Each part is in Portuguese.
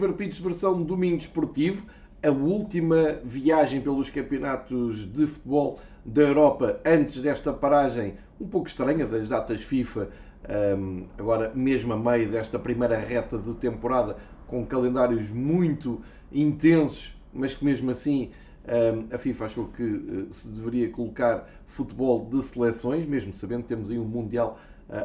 Fever Pitch versão domingo esportivo, a última viagem pelos campeonatos de futebol da Europa antes desta paragem um pouco estranhas, as datas FIFA, um, agora mesmo a meio desta primeira reta de temporada, com calendários muito intensos, mas que mesmo assim um, a FIFA achou que uh, se deveria colocar futebol de seleções, mesmo sabendo que temos aí um Mundial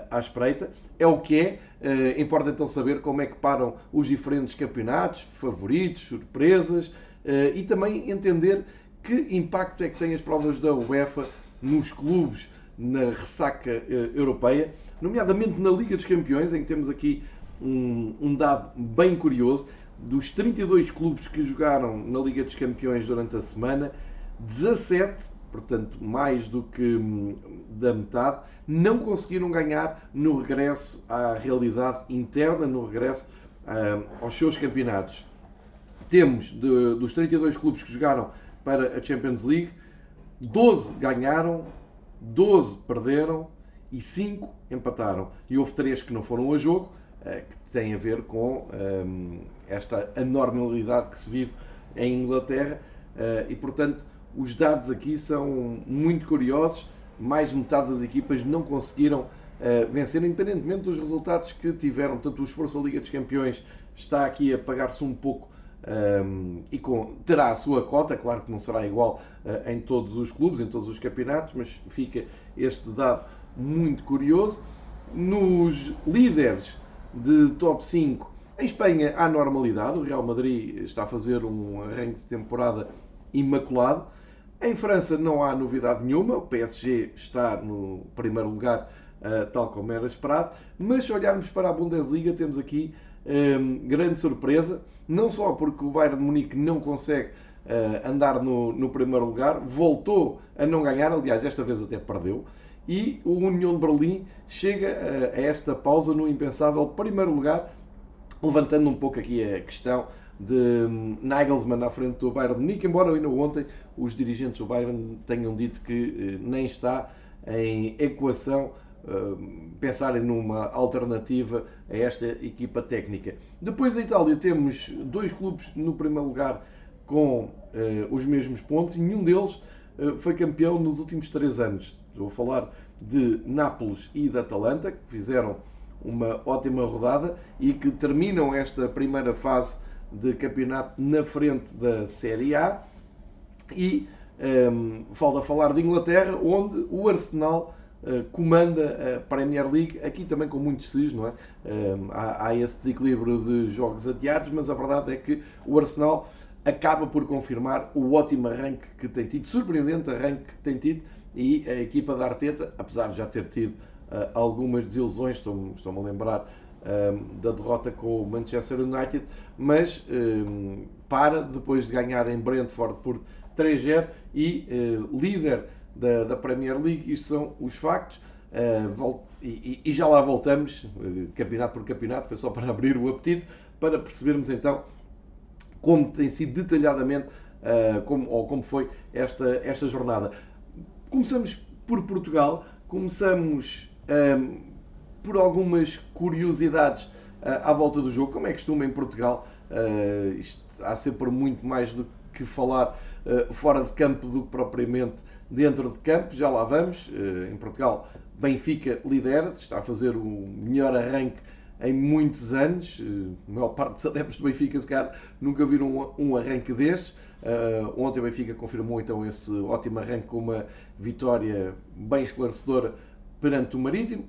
à espreita. É o que é. Eh, importa então saber como é que param os diferentes campeonatos, favoritos, surpresas eh, e também entender que impacto é que têm as provas da UEFA nos clubes na ressaca eh, europeia, nomeadamente na Liga dos Campeões, em que temos aqui um, um dado bem curioso. Dos 32 clubes que jogaram na Liga dos Campeões durante a semana, 17 portanto, mais do que hum, da metade, não conseguiram ganhar no regresso à realidade interna, no regresso hum, aos seus campeonatos. Temos, de, dos 32 clubes que jogaram para a Champions League, 12 ganharam, 12 perderam e 5 empataram. E houve 3 que não foram a jogo, eh, que têm a ver com hum, esta anormalidade que se vive em Inglaterra. Eh, e, portanto, os dados aqui são muito curiosos. Mais de metade das equipas não conseguiram uh, vencer, independentemente dos resultados que tiveram. Portanto, o esforço da Liga dos Campeões está aqui a pagar-se um pouco um, ehm, e com, terá a sua cota. Claro que não será igual uh, em todos os clubes, em todos os campeonatos, mas fica este dado muito curioso. Nos líderes de top 5, em Espanha há normalidade. O Real Madrid está a fazer um arranque de temporada imaculado. Em França não há novidade nenhuma, o PSG está no primeiro lugar, uh, tal como era esperado, mas se olharmos para a Bundesliga, temos aqui um, ehm, grande surpresa, não só porque o Bayern de Munique não consegue uh, andar no, no, primeiro lugar, voltou a não ganhar, aliás, desta vez até perdeu, e o União de Berlim chega a esta pausa no impensável primeiro lugar, levantando um pouco aqui a questão de hum, Nagelsmann à frente do Bayern de Munique, embora ainda ontem os dirigentes do Bayern tenham dito que eh, nem está em equação hum, pensarem numa alternativa a esta equipa técnica. Depois da Itália temos dois clubes no primeiro lugar com uh, os mesmos pontos e nenhum deles uh, foi campeão nos últimos três anos. Estou a falar de Nápoles e da Atalanta, que fizeram uma ótima rodada e que terminam esta primeira fase de campeonato na frente da Série A. E um, ehm, falta falar de Inglaterra, onde o Arsenal uh, comanda a Premier League, aqui também com muitos cis, não é? Um, ehm, há, há esse desequilíbrio de jogos adiados, mas a verdade é que o Arsenal acaba por confirmar o ótimo arranque que tem tido, surpreendente arranque que tem tido, e a equipa da Arteta, apesar de já ter tido uh, algumas desilusões, estou-me estou a lembrar um, da derrota com o Manchester United, mas um, para depois de ganhar em Brentford por 3-0 e uh, líder da, da, Premier League. Isto são os factos. Uh, e, e, já lá voltamos, uh, campeonato por campeonato, foi só para abrir o apetite, para percebermos então como tem sido detalhadamente, como, ou como foi esta, esta jornada. Começamos por Portugal, começamos um, por algumas curiosidades à volta do jogo, como é costume em Portugal. isto há sempre muito mais do que falar uh, fora de campo do que propriamente dentro de campo. Já lá vamos. Uh, em Portugal, Benfica lidera, está a fazer o melhor arranque em muitos anos. Uh, a maior parte dos adeptos do Benfica, se calhar, nunca viram um, arranque destes. ontem o Benfica confirmou então esse ótimo arranque com uma vitória bem esclarecedora perante o Marítimo.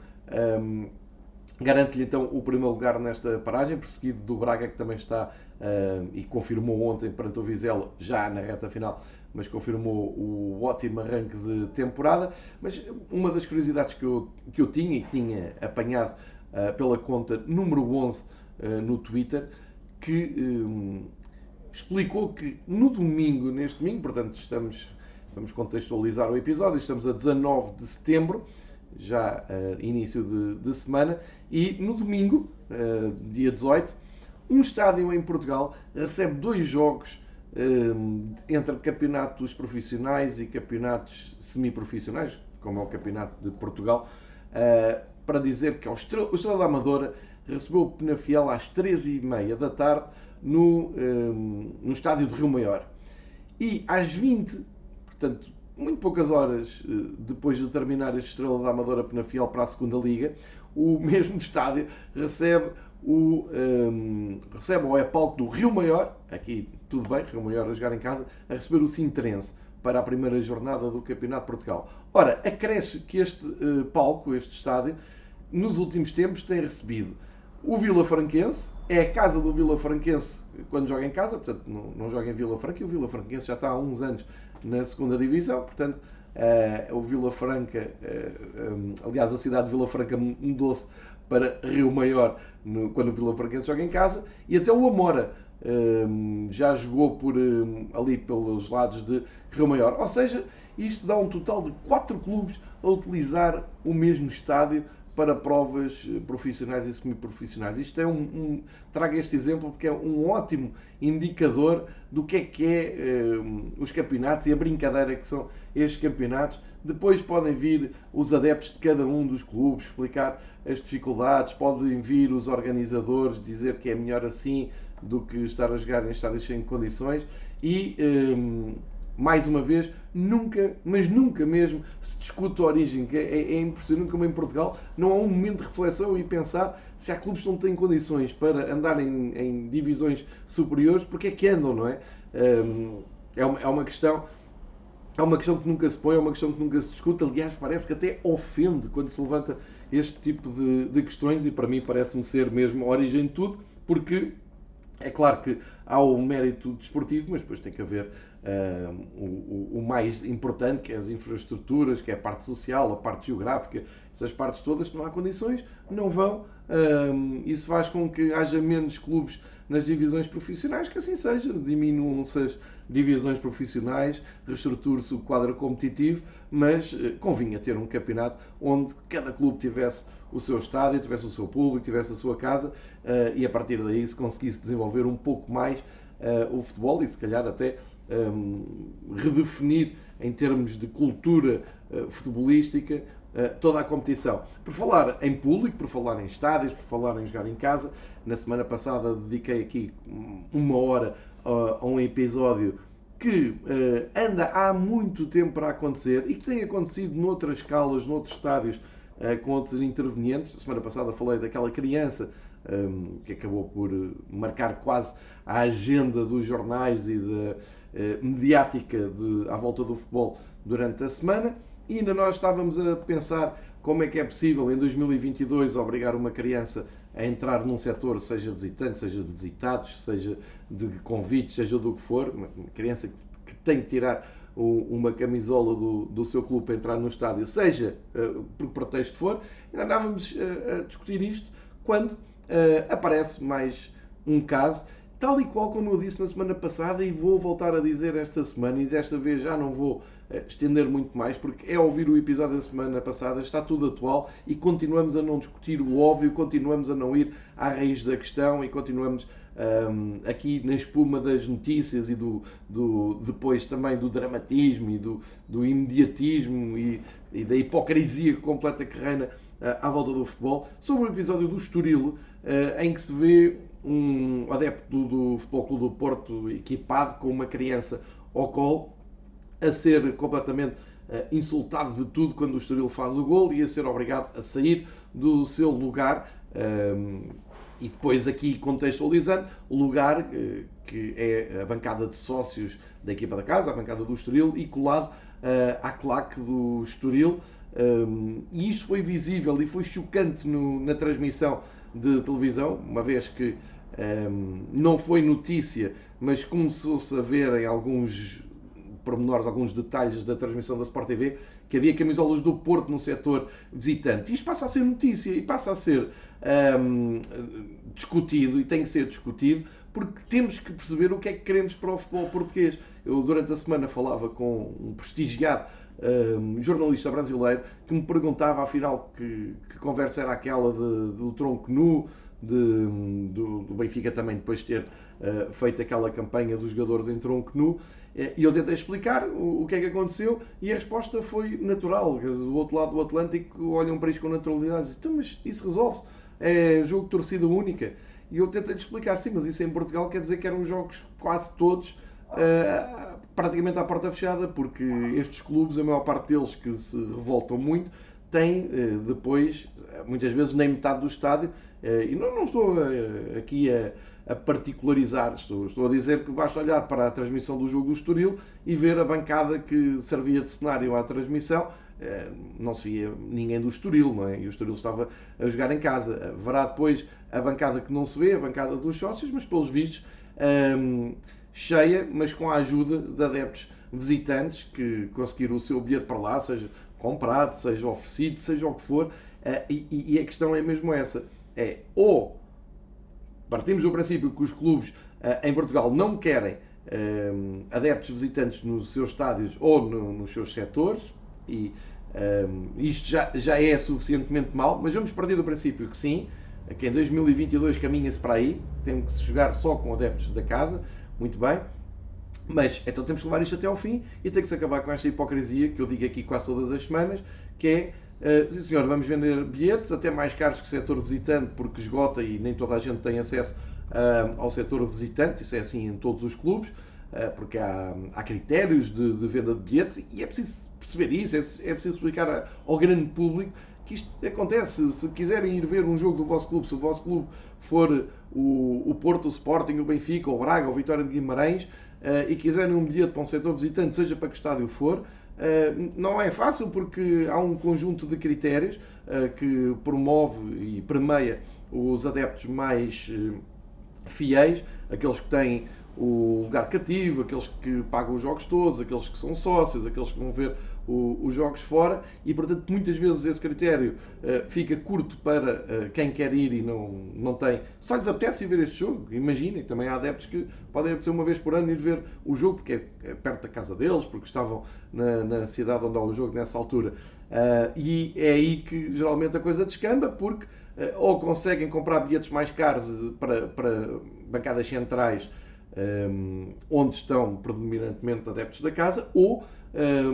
Garante-lhe então o primeiro lugar nesta paragem, perseguido do Braga, que também está uh, e confirmou ontem perante o Vizela, já na reta final, mas confirmou o ótimo arranque de temporada. Mas uma das curiosidades que eu, que eu tinha e tinha apanhado uh, pela conta número 11 uh, ah, no Twitter, que um, explicou que no domingo, neste domingo, portanto estamos, vamos contextualizar o episódio, estamos a 19 de setembro, já início de, de, semana, e no domingo, uh, dia 18, um estádio em Portugal recebe dois jogos uh, entre campeonatos profissionais e campeonatos semiprofissionais, como é o campeonato de Portugal, para dizer que o Estrela da Amadora recebeu o Penafiel às 13h30 da tarde no, no estádio de Rio Maior. E às 20, portanto, muito poucas horas depois de terminar este Estrela da Amadora Penafiel para a segunda Liga, o mesmo estádio recebe o, um, recebe ou é palco do Rio Maior, aqui tudo bem, Rio Maior a jogar em casa, a receber o Sintrense para a primeira jornada do Campeonato de Portugal. Ora, acresce que este uh, palco, este estádio, nos últimos tempos tem recebido o Vila Franquense, é a casa do Vila Franquense quando joga em casa, portanto não, não joga em Vila Franca, e o Vila Franquense já está há uns anos na segunda divisão, portanto o Vila Franca, uh, um, aliás a cidade de Vila Franca mudou-se para Rio Maior no, quando o Vila Franquense joga em casa, e até o Amora já jogou por ali pelos lados de Rio Maior. Ou seja, isto dá um total de quatro clubes a utilizar o mesmo estádio para provas profissionais e semi-profissionais. Isto é um, um, trago este exemplo porque é um ótimo indicador do que é que é um, os campeonatos e a brincadeira que são estes campeonatos. Depois podem vir os adeptos de cada um dos clubes explicar as dificuldades, podem vir os organizadores dizer que é melhor assim do que estar a jogar em estádios sem condições e mais uma vez, nunca, mas nunca mesmo, se discute a origem. É, é, é impressionante como em Portugal não há um momento de reflexão e pensar se há clubes que não têm condições para andar em, em divisões superiores, porque é que andam, não é? É uma, é uma questão. É uma questão que nunca se põe, é uma questão que nunca se discute. Aliás, parece que até ofende quando se levanta este tipo de, de questões, e para mim parece-me ser mesmo a origem de tudo, porque é claro que há o mérito desportivo, mas depois tem que haver o, o, mais importante, que é as infraestruturas, que é a parte social, a parte geográfica, essas partes todas, se não há condições, não vão. Isso faz com que haja menos clubes nas divisões profissionais, que assim seja, diminuam-se as divisões profissionais, reestruture-se o quadro competitivo, mas uh, convinha ter um campeonato onde cada clube tivesse o seu estádio, tivesse o seu público, tivesse a sua casa e a partir daí se conseguisse desenvolver um pouco mais o futebol e se calhar até um, redefinir em termos de cultura uh, futebolística uh, toda a competição. Por falar em público, por falar em estádios, por falar em jogar em casa, na semana passada dediquei aqui uma hora uh, a um episódio que anda há muito tempo para acontecer e que tem acontecido noutras escalas, noutros estádios, com outros intervenientes. A semana passada falei daquela criança um, que acabou por marcar quase a agenda dos jornais e da eh, mediática de, à volta do futebol durante a semana. E ainda nós estávamos a pensar como é que é possível em 2022 obrigar uma criança a entrar num setor, seja visitante, seja de visitados, seja de convites, seja do que for, uma criança que tem que tirar uma camisola do, do seu clube para entrar no estádio, seja uh, por pretexto for, ainda andávamos uh, a discutir isto quando uh, aparece mais um caso tal e qual como eu disse na semana passada e vou voltar a dizer esta semana e desta vez já não vou eh, estender muito mais porque é ouvir o episódio da semana passada, está tudo atual e continuamos a não discutir o óbvio, continuamos a não ir à raiz da questão e continuamos um, aqui na espuma das notícias e do, do, depois também do dramatismo e do, do imediatismo e, e, da hipocrisia completa que reina uh, à volta do futebol, sobre o episódio do Estoril, uh, em que se vê um adepto do Futebol Clube do Porto equipado com uma criança ao colo a ser completamente uh, insultado de tudo quando o Estoril faz o gol e a ser obrigado a sair do seu lugar. Um, ehm, e depois aqui contextualizando, o lugar uh, que é a bancada de sócios da equipa da casa, a bancada do Estoril, e colado uh, à claque do Estoril. Um, ehm, e isto foi visível e foi chocante no, na transmissão de televisão, uma vez que um, não foi notícia, mas começou-se a ver em alguns pormenores, alguns detalhes da transmissão da Sport TV, que havia camisolas do Porto no setor visitante. Isto passa a ser notícia e passa a ser um, discutido e tem que ser discutido porque temos que perceber o que é que queremos para o futebol português. Eu, durante a semana, falava com um prestigiado um, jornalista brasileiro que me perguntava, afinal, que, que conversa era aquela de, do tronco nu, de, do, do, Benfica também depois de ter uh, feito aquela campanha dos jogadores em tronco nu. Eh, e eu tentei explicar o, o, que é que aconteceu e a resposta foi natural. Do outro lado do Atlântico olham para isto com naturalidade e dizem, então, mas isso resolve-se. é jogo de torcida única. E eu tentei-lhe explicar, sim, mas isso em Portugal quer dizer que eram jogos quase todos uh, praticamente à porta fechada, porque estes clubes, a maior parte deles que se revoltam muito, têm uh, depois, muitas vezes, nem metade do estádio. Uh, e não, não estou aqui a, a particularizar, estou, estou, a dizer que basta olhar para a transmissão do jogo do Estoril e ver a bancada que servia de cenário à transmissão não se via ninguém do Estoril, não é? E o Estoril estava a jogar em casa. Verá depois a bancada que não se vê, a bancada dos sócios, mas pelos vistos um, cheia, mas com a ajuda de adeptos visitantes que conseguiram o seu bilhete para lá, seja comprado, seja oferecido, seja o que for. E, e, a questão é mesmo essa: é ou partimos do princípio que os clubes uh, em Portugal não querem um, adeptos visitantes nos seus estádios ou no, nos seus setores, e um, isto já, já é suficientemente mal, mas vamos partir do princípio que sim, que em 2022 caminha-se para aí, tem que se jogar só com adeptos da casa, muito bem, mas então temos que levar isto até ao fim e tem que se acabar com esta hipocrisia que eu digo aqui quase todas as semanas, que é Uh, sim senhor, vamos vender bilhetes até mais caros que o setor visitante porque esgota e nem toda a gente tem acesso uh, ao setor visitante, isso é assim em todos os clubes. Eh, porque há, há critérios de, de, venda de bilhetes e é preciso perceber isso, é, é preciso explicar ao grande público que isto acontece. Se quiserem ir ver um jogo do vosso clube, se o vosso clube for o, o Porto, o Sporting, o Benfica, o Braga, o Vitória de Guimarães, uh, e quiserem um bilhete para um setor visitante, seja para que estádio for, uh, não é fácil porque há um conjunto de critérios uh, que promove e premia os adeptos mais fiéis, aqueles que têm o lugar cativo, aqueles que pagam os jogos todos, aqueles que são sócios, aqueles que vão ver os jogos fora e, portanto, muitas vezes esse critério uh, fica curto para uh, quem quer ir e não, não tem. Só lhes apetece ver este jogo. Imaginem, também há adeptos que podem apetecer uma vez por ano ir ver o jogo porque é, é perto da casa deles, porque estavam na, na, cidade onde há o jogo nessa altura. Uh, e é aí que geralmente a coisa descamba, porque ou conseguem comprar bilhetes mais caros para, para bancadas centrais um, onde estão predominantemente adeptos da casa, ou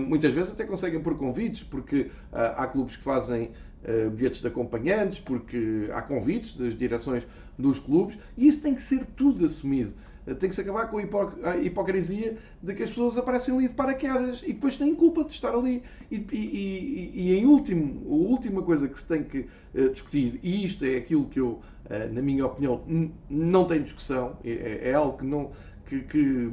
muitas vezes até conseguem por convites, porque uh, há clubes que fazem uh, bilhetes de acompanhantes, porque há convites das direções dos clubes, e isso tem que ser tudo assumido. Tem que se acabar com a hipocrisia de que as pessoas aparecem ali de paraquedas e depois têm culpa de estar ali. E, e, e, e em último, a última coisa que se tem que discutir, e isto é aquilo que eu eh, na minha opinião, não tem discussão, é, é, é algo que não. Que, que,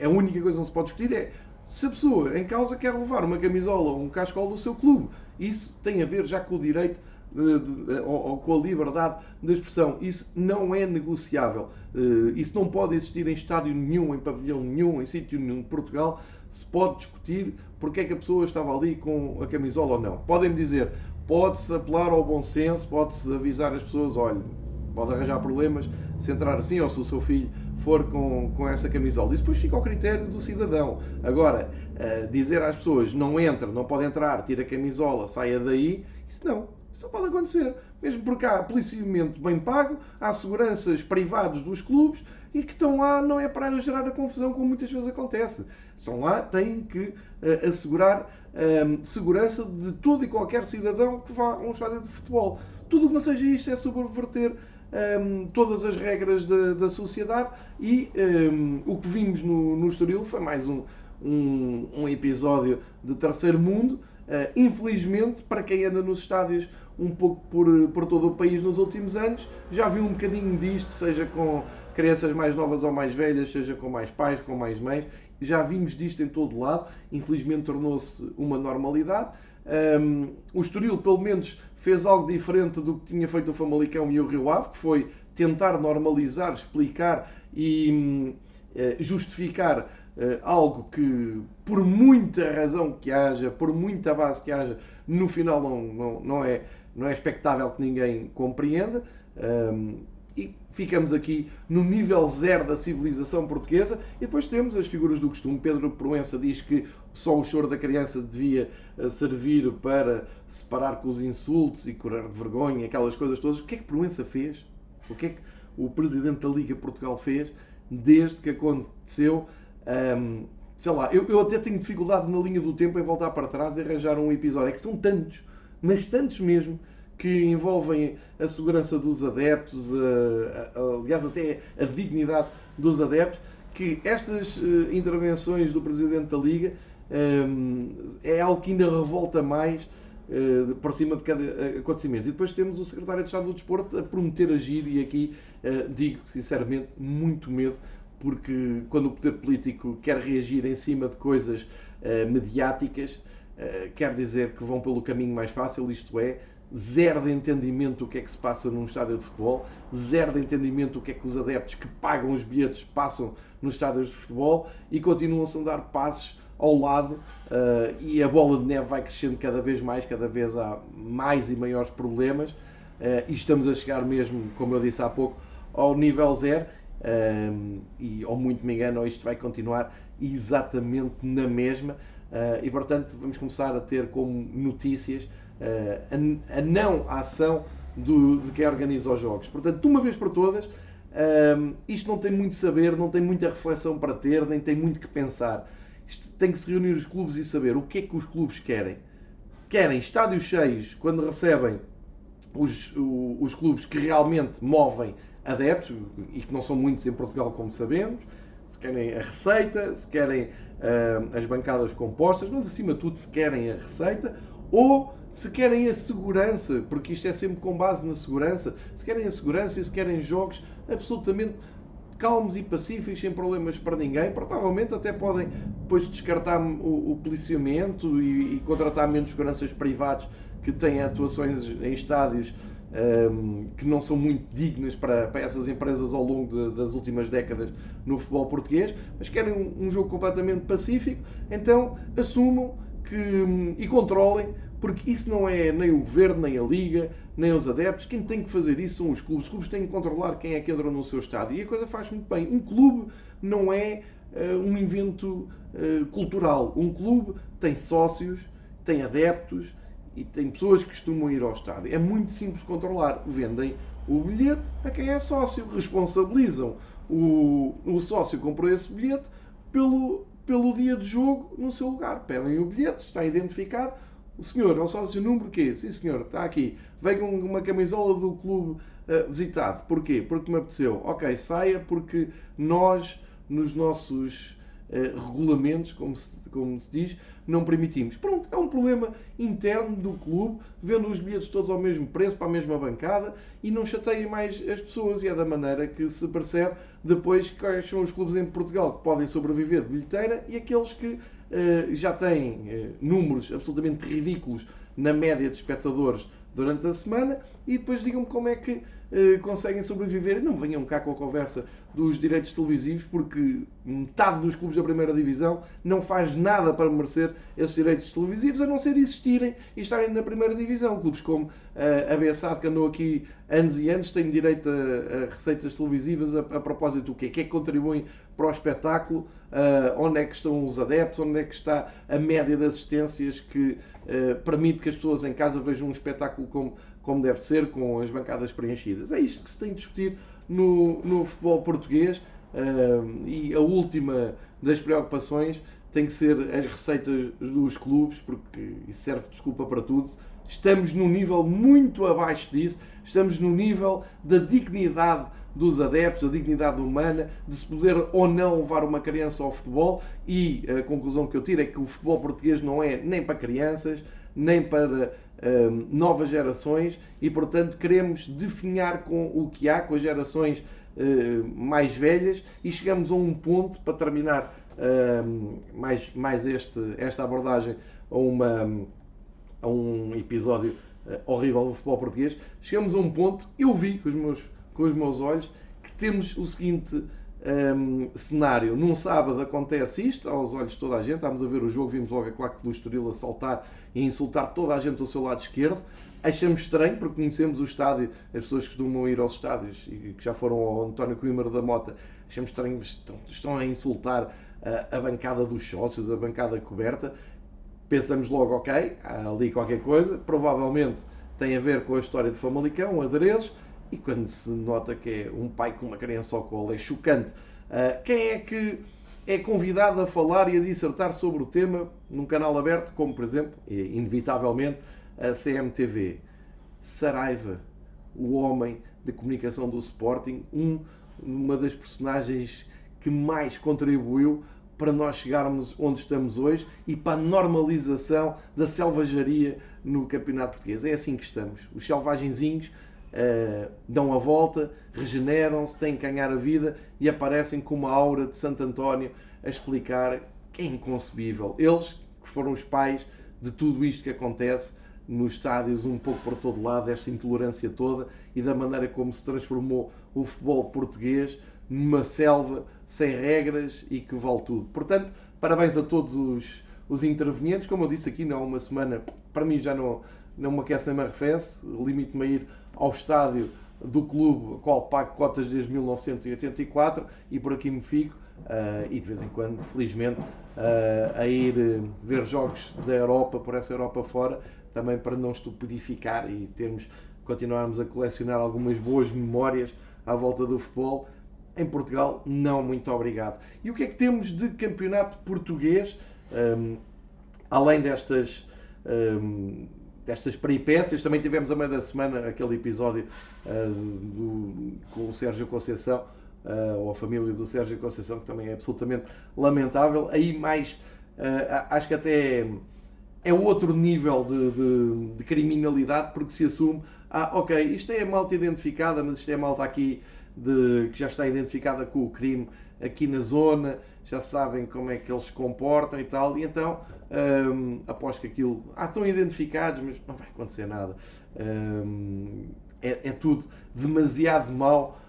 a única coisa que não se pode discutir é se a pessoa em causa quer levar uma camisola ou um cascol do seu clube. Isso tem a ver já com o direito de, de, ou, com a liberdade de expressão. Isso não é negociável. Uh, isso não pode existir em estádio nenhum, em pavilhão nenhum, em sítio nenhum de Portugal. Se pode discutir porque é que a pessoa estava ali com a camisola ou não. Podem-me dizer, pode-se apelar ao bom senso, pode-se avisar as pessoas, olha, pode arranjar problemas se entrar assim, ou se o seu filho for com, com essa camisola. Isso depois fica ao critério do cidadão. Agora, uh, dizer às pessoas não entra, não pode entrar, tira a camisola, saia daí, isso não. Isso não pode acontecer. Mesmo porque há policiamento bem pago, há seguranças privados dos clubes e que estão lá não é para gerar a confusão como muitas vezes acontece. Estão lá, têm que uh, assegurar um, segurança de todo e qualquer cidadão que vá a um estádio de futebol. Tudo o que não seja isto é subverter um, todas as regras da, da sociedade e um, o que vimos no, no Estoril foi mais um, um, um episódio de terceiro mundo. Uh, infelizmente, para quem anda nos estádios um pouco por, por todo o país nos últimos anos, já viu um bocadinho disto, seja com crianças mais novas ou mais velhas, seja com mais pais, com mais mães, já vimos disto em todo lado, infelizmente tornou-se uma normalidade. Um, o Estoril, pelo menos, fez algo diferente do que tinha feito o Famalicão e o Rio Ave, que foi tentar normalizar, explicar e uh, justificar uh, algo que, por muita razão que haja, por muita base que haja, no final não, não, não, é, não é expectável que ninguém compreenda. Um, e ficamos aqui no nível zero da civilização portuguesa. E depois temos as figuras do costume. Pedro Proença diz que só o choro da criança devia eh, servir para separar com os insultos e curar de vergonha, aquelas coisas todas. O que é que Proença fez? O que é que o presidente da Liga Portugal fez desde que aconteceu? Sei lá, eu, eu até tenho dificuldade na linha do tempo em voltar para trás e arranjar um episódio. É que são tantos, mas tantos mesmo, que envolvem a segurança dos adeptos, a, a, aliás, até a dignidade dos adeptos, que estas uh, intervenções do Presidente da Liga é algo que ainda revolta mais uh, por cima de cada acontecimento. E depois temos o Secretário de Estado do Desporto a prometer agir, e aqui uh, digo sinceramente, muito medo, porque quando o poder político quer reagir em cima de coisas mediáticas, quer dizer que vão pelo caminho mais fácil, isto é, zero de entendimento do que é que se passa num estádio de futebol, zero de entendimento do que é que os adeptos que pagam os bilhetes passam nos estádios de futebol e continuam-se a dar passos ao lado uh, e a bola de neve vai crescendo cada vez mais, cada vez há mais e maiores problemas uh, e estamos a chegar mesmo, como eu disse há pouco, ao nível zero uh, e, ou muito me engano, isto vai continuar exatamente na mesma e, portanto, vamos começar a ter como notícias a, a, não ação do, de quem organiza os jogos. Portanto, de uma vez por todas, isto não tem muito saber, não tem muita reflexão para ter, nem tem muito que pensar. Isto tem que se reunir os clubes e saber o que é que os clubes querem. Querem estádios cheios quando recebem os, os clubes que realmente movem adeptos, e que não são muitos em Portugal, como sabemos, se querem a receita, se querem uh, as bancadas compostas, mas acima de tudo se querem a receita, ou se querem a segurança, porque isto é sempre com base na segurança, se querem a segurança e se querem jogos absolutamente calmos e pacíficos, sem problemas para ninguém, provavelmente até podem depois descartar o, o policiamento e, e, contratar menos seguranças privados que têm atuações em estádios um, que não são muito dignas para, para essas empresas ao longo de, das últimas décadas no futebol português, mas querem um, um jogo completamente pacífico, então assumam que, hum, e controlem porque isso não é nem o governo, nem a liga, nem os adeptos. Quem tem que fazer isso são os clubes. Os clubes têm que controlar quem é que entra no seu estádio. E a coisa faz muito bem. Um clube não é uh, um invento uh, cultural. Um clube tem sócios, tem adeptos e tem pessoas que costumam ir ao estádio. É muito simples controlar. Vendem o bilhete a quem é sócio. Responsabilizam o, o sócio que comprou esse bilhete pelo, pelo dia de jogo no seu lugar. Pedem o bilhete, está identificado o senhor é o sócio número quê? Sim, senhor, está aqui. Vem com uma camisola do clube uh, visitado. Porquê? Porque me apeteceu. Ok, saia porque nós, nos nossos uh, regulamentos, como se, como se diz, não permitimos. Pronto, é um problema interno do clube, vendo os bilhetes todos ao mesmo preço, para a mesma bancada, e não chateiem mais as pessoas. E é da maneira que se percebe depois quais são os clubes em Portugal que podem sobreviver de bilheteira e aqueles que já têm eh, números absolutamente ridículos na média de espectadores durante a semana e depois digam-me como é que eh, conseguem sobreviver. Não venham cá com a conversa dos direitos televisivos, porque metade dos clubes da primeira divisão não faz nada para merecer esses direitos televisivos, a não ser existirem e estarem na primeira divisão. Clubes como a BSAD, que andou aqui anos e anos, têm direito a, a receitas televisivas a, a, propósito do quê? Que é que contribuem para o espetáculo? Uh, onde é que estão os adeptos? Onde é que está a média de assistências que uh, permite que as pessoas em casa vejam um espetáculo como, como deve ser, com as bancadas preenchidas? É isto que se tem de discutir no, no futebol português uh, e a última das preocupações tem que ser as receitas dos clubes, porque isso serve de desculpa para tudo. Estamos num nível muito abaixo disso, estamos no nível da dignidade dos adeptos, da dignidade humana, de se poder ou não levar uma criança ao futebol. E a conclusão que eu tiro é que o futebol português não é nem para crianças, nem para um, novas gerações. E, portanto, queremos definhar com o que há, com as gerações uh, mais velhas. E chegamos a um ponto, para terminar um, mais, mais este, esta abordagem a, uma, a um episódio uh, horrível do futebol português, chegamos a um ponto, eu vi com os meus, com os meus olhos, que temos o seguinte um, cenário. Num sábado acontece isto, aos olhos de toda a gente, estávamos a ver o jogo, vimos logo a claque do Estoril a saltar e insultar toda a gente do seu lado esquerdo. Achamos estranho, porque conhecemos o estádio, as pessoas que costumam ir aos estádios e que já foram ao António Coimbra da Mota, achamos estranho, estão, estão a insultar a, a bancada dos sócios, a bancada coberta. Pensamos logo, ok, há ali qualquer coisa, provavelmente tem a ver com a história de Famalicão, adereços, e quando se nota que é um pai com uma criança ao colo, é chocante. Uh, quem é que é convidado a falar e a dissertar sobre o tema num canal aberto, como por exemplo, inevitavelmente, a CMTV? Saraiva, o homem da comunicação do Sporting, um, uma das personagens que mais contribuiu para nós chegarmos onde estamos hoje e para a normalização da selvageria no Campeonato Português. É assim que estamos. Os selvagenzinhos uh, dão a volta, regeneram-se, têm que ganhar a vida e aparecem com uma aura de Santo António a explicar que é inconcebível. Eles, que foram os pais de tudo isto que acontece nos estádios, um pouco por todo lado, esta intolerância toda e da maneira como se transformou o futebol português numa selva sem regras e que vale tudo. Portanto, parabéns a todos os, os intervenientes. Como eu disse aqui, não há uma semana, para mim já não, não me aquece nem me arrefece. Limito-me a ir ao estádio do clube, ao qual pago cotas desde 1984 e por aqui me fico. Uh, e de vez em quando, felizmente, uh, a ir uh, ver jogos da Europa, por essa Europa fora, também para não estupidificar e termos, continuarmos a colecionar algumas boas memórias à volta do futebol. Em Portugal, não, muito obrigado. E o que é que temos de campeonato português, um, além destas, um, destas peripécias? Também tivemos a meio da semana aquele episódio uh, do, com o Sérgio Conceição, uh, ou a família do Sérgio Conceição, que também é absolutamente lamentável. Aí mais, uh, acho que até é outro nível de, de, de, criminalidade, porque se assume, ah, ok, isto é malta identificada, mas isto é malta aqui de, que já está identificada com o crime aqui na zona, já sabem como é que eles se comportam e tal, e então, hum, após que aquilo, ah, estão identificados, mas não vai acontecer nada. Hum, é, é, tudo demasiado mau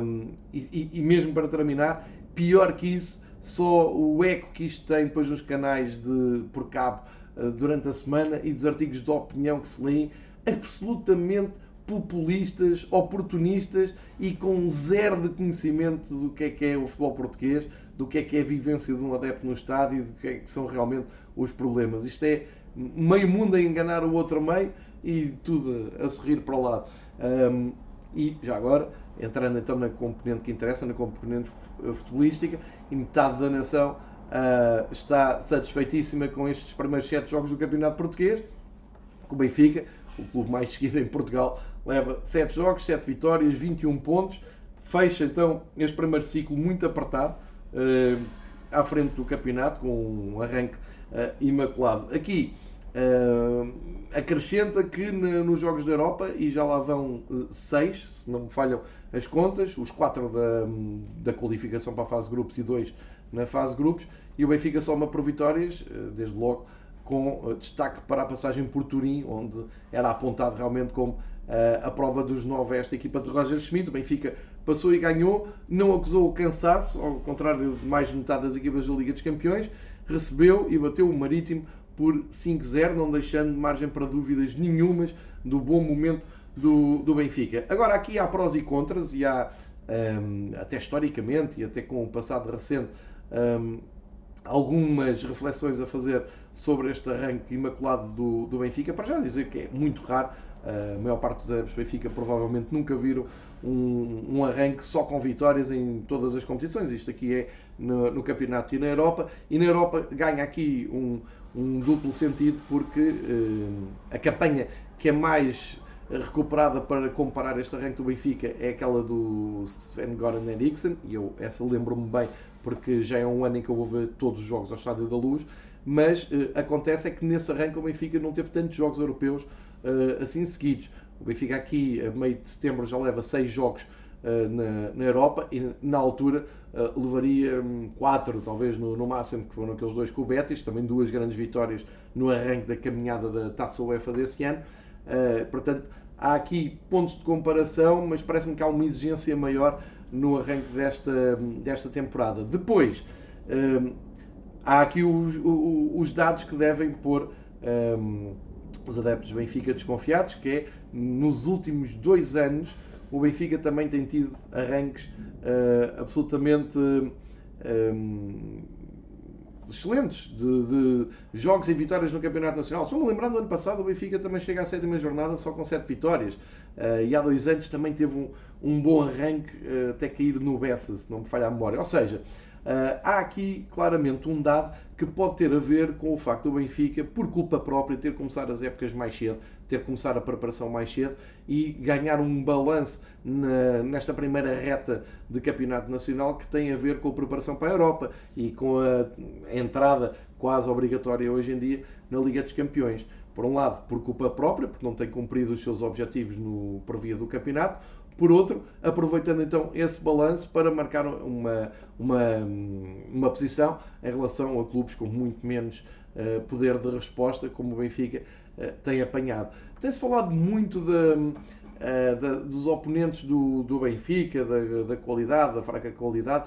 hum, e, e, mesmo para terminar, pior que isso, só o eco que isto tem depois nos canais de, por cabo uh, durante a semana e dos artigos de opinião que se leem, absolutamente populistas, oportunistas e com zero de conhecimento do que é que é o futebol português, do que é que é a vivência de um adepto no estádio, do que é que são realmente os problemas. Isto é meio mundo a enganar o outro meio e tudo a sorrir para o lado. Um, e já agora, entrando então na componente que interessa, na componente futebolística, e metade da nação uh, está satisfeitíssima com estes primeiros sete jogos do Campeonato Português, com o Benfica, o clube mais seguido em Portugal, leva 7 jogos, 7 vitórias, 21 pontos. Fecha então este primeiro ciclo muito apertado uh, à frente do campeonato, com um arranque uh, imaculado. Aqui uh, acrescenta que nos Jogos da Europa, e já lá vão 6, se não me falham as contas, os 4 da, da qualificação para a fase grupos e 2 na fase grupos, e o Benfica soma por vitórias, desde logo com destaque para a passagem por Turim, onde era apontado realmente como a prova dos nove esta equipa de Roger Schmidt. O Benfica passou e ganhou, não acusou o cansaço, ao contrário de mais de metade das equipas da Liga dos Campeões, recebeu e bateu o Marítimo por 5-0, não deixando margem para dúvidas nenhumas do bom momento do, do Benfica. Agora, aqui há prós e contras, e há, um, ehm, até historicamente e até com o passado recente, um, ehm, algumas reflexões a fazer sobre este arranque imaculado do, do Benfica. Para já dizer que é muito raro a maior parte dos adeptos Benfica provavelmente nunca viram um, um, arranque só com vitórias em todas as competições. Isto aqui é no, no campeonato e na Europa. E na Europa ganha aqui um, um duplo sentido porque uh, a campanha que é mais recuperada para comparar este arranque do Benfica é aquela do Sven Goran Eriksson, e eu essa lembro-me bem porque já é um ano em que eu vou ver todos os jogos ao Estádio da Luz, mas uh, acontece é que nesse arranque o Benfica não teve tantos jogos europeus assim seguidos. O Benfica aqui, a meio de setembro, já leva seis jogos uh, na, na, Europa e na altura uh, levaria um, quatro, talvez no, no, máximo, que foram aqueles dois com o Betis, também duas grandes vitórias no arranque da caminhada da Taça UEFA desse ano. portanto, há aqui pontos de comparação, mas parece-me que há uma exigência maior no arranque desta, desta temporada. Depois, há aqui os, os, dados que devem pôr um, os adeptos do Benfica desconfiados, que é nos últimos dois anos o Benfica também tem tido arranques uh, absolutamente um, excelentes de, de, jogos e vitórias no Campeonato Nacional. Só me lembrando do ano passado, o Benfica também chega à sétima jornada só com sete vitórias. Uh, e há dois anos também teve um, um bom arranque uh, até cair no Bessa, se não me falha a memória. Ou seja, há aqui claramente um dado que pode ter a ver com o facto do Benfica, por culpa própria, ter começado as épocas mais cedo, ter começado a preparação mais cedo e ganhar um balanço nesta primeira reta de campeonato nacional que tem a ver com a preparação para a Europa e com a entrada quase obrigatória hoje em dia na Liga dos Campeões. Por um lado, por culpa própria, porque não tem cumprido os seus objetivos no, por via do campeonato, por outro, aproveitando então esse balanço para marcar uma, uma, uma posição em relação a clubes com muito menos uh, poder de resposta, como o Benfica uh, tem apanhado. Tem-se falado muito de, uh, dos oponentes do, do Benfica, da, da, qualidade, da fraca qualidade,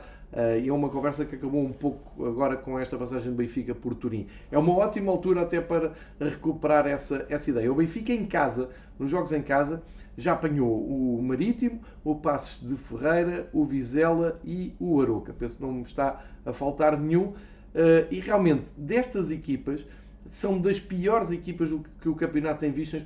e é uma conversa que acabou um pouco agora com esta passagem do Benfica por Turim. É uma ótima altura até para recuperar essa, essa ideia. O Benfica em casa, nos jogos em casa, já apanhou o Marítimo, o Passos de Ferreira, o Vizela e o Aroca. Penso que não me está a faltar nenhum. Eh, e realmente, destas equipas, são das piores equipas que o campeonato tem visto nas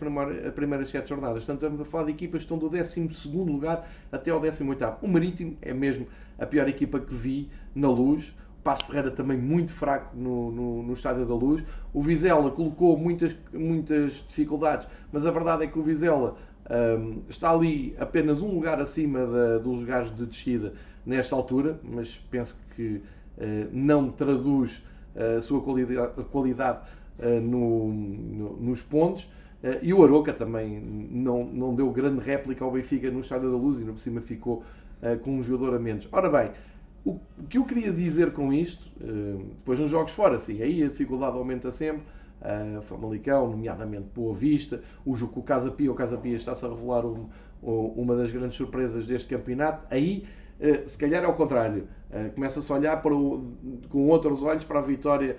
primeiras sete jornadas. Portanto, estamos a falar de equipas que estão do 12 lugar até ao 18. O Marítimo é mesmo a pior equipa que vi na luz. O Passo Ferreira também muito fraco no, no, no Estádio da Luz. O Vizela colocou muitas, muitas dificuldades, mas a verdade é que o Vizela um, está ali apenas um lugar acima da, dos lugares de descida nesta altura, mas penso que uh, não traduz a sua qualidade, qualidade uh, no, no, nos pontos. Uh, e o Aroca também não, não deu grande réplica ao Benfica no Estádio da Luz e no cima ficou com um jogador a menos. Ora bem, o, que eu queria dizer com isto, depois nos jogos fora, sim, aí a dificuldade aumenta sempre uh, Famalicão, nomeadamente Boa Vista, o jogo com o Casa Pia, o Casa Pia está-se a revelar um, uma das grandes surpresas deste campeonato, aí uh, se calhar é ao contrário, uh, começa-se a olhar o, com outros olhos para a vitória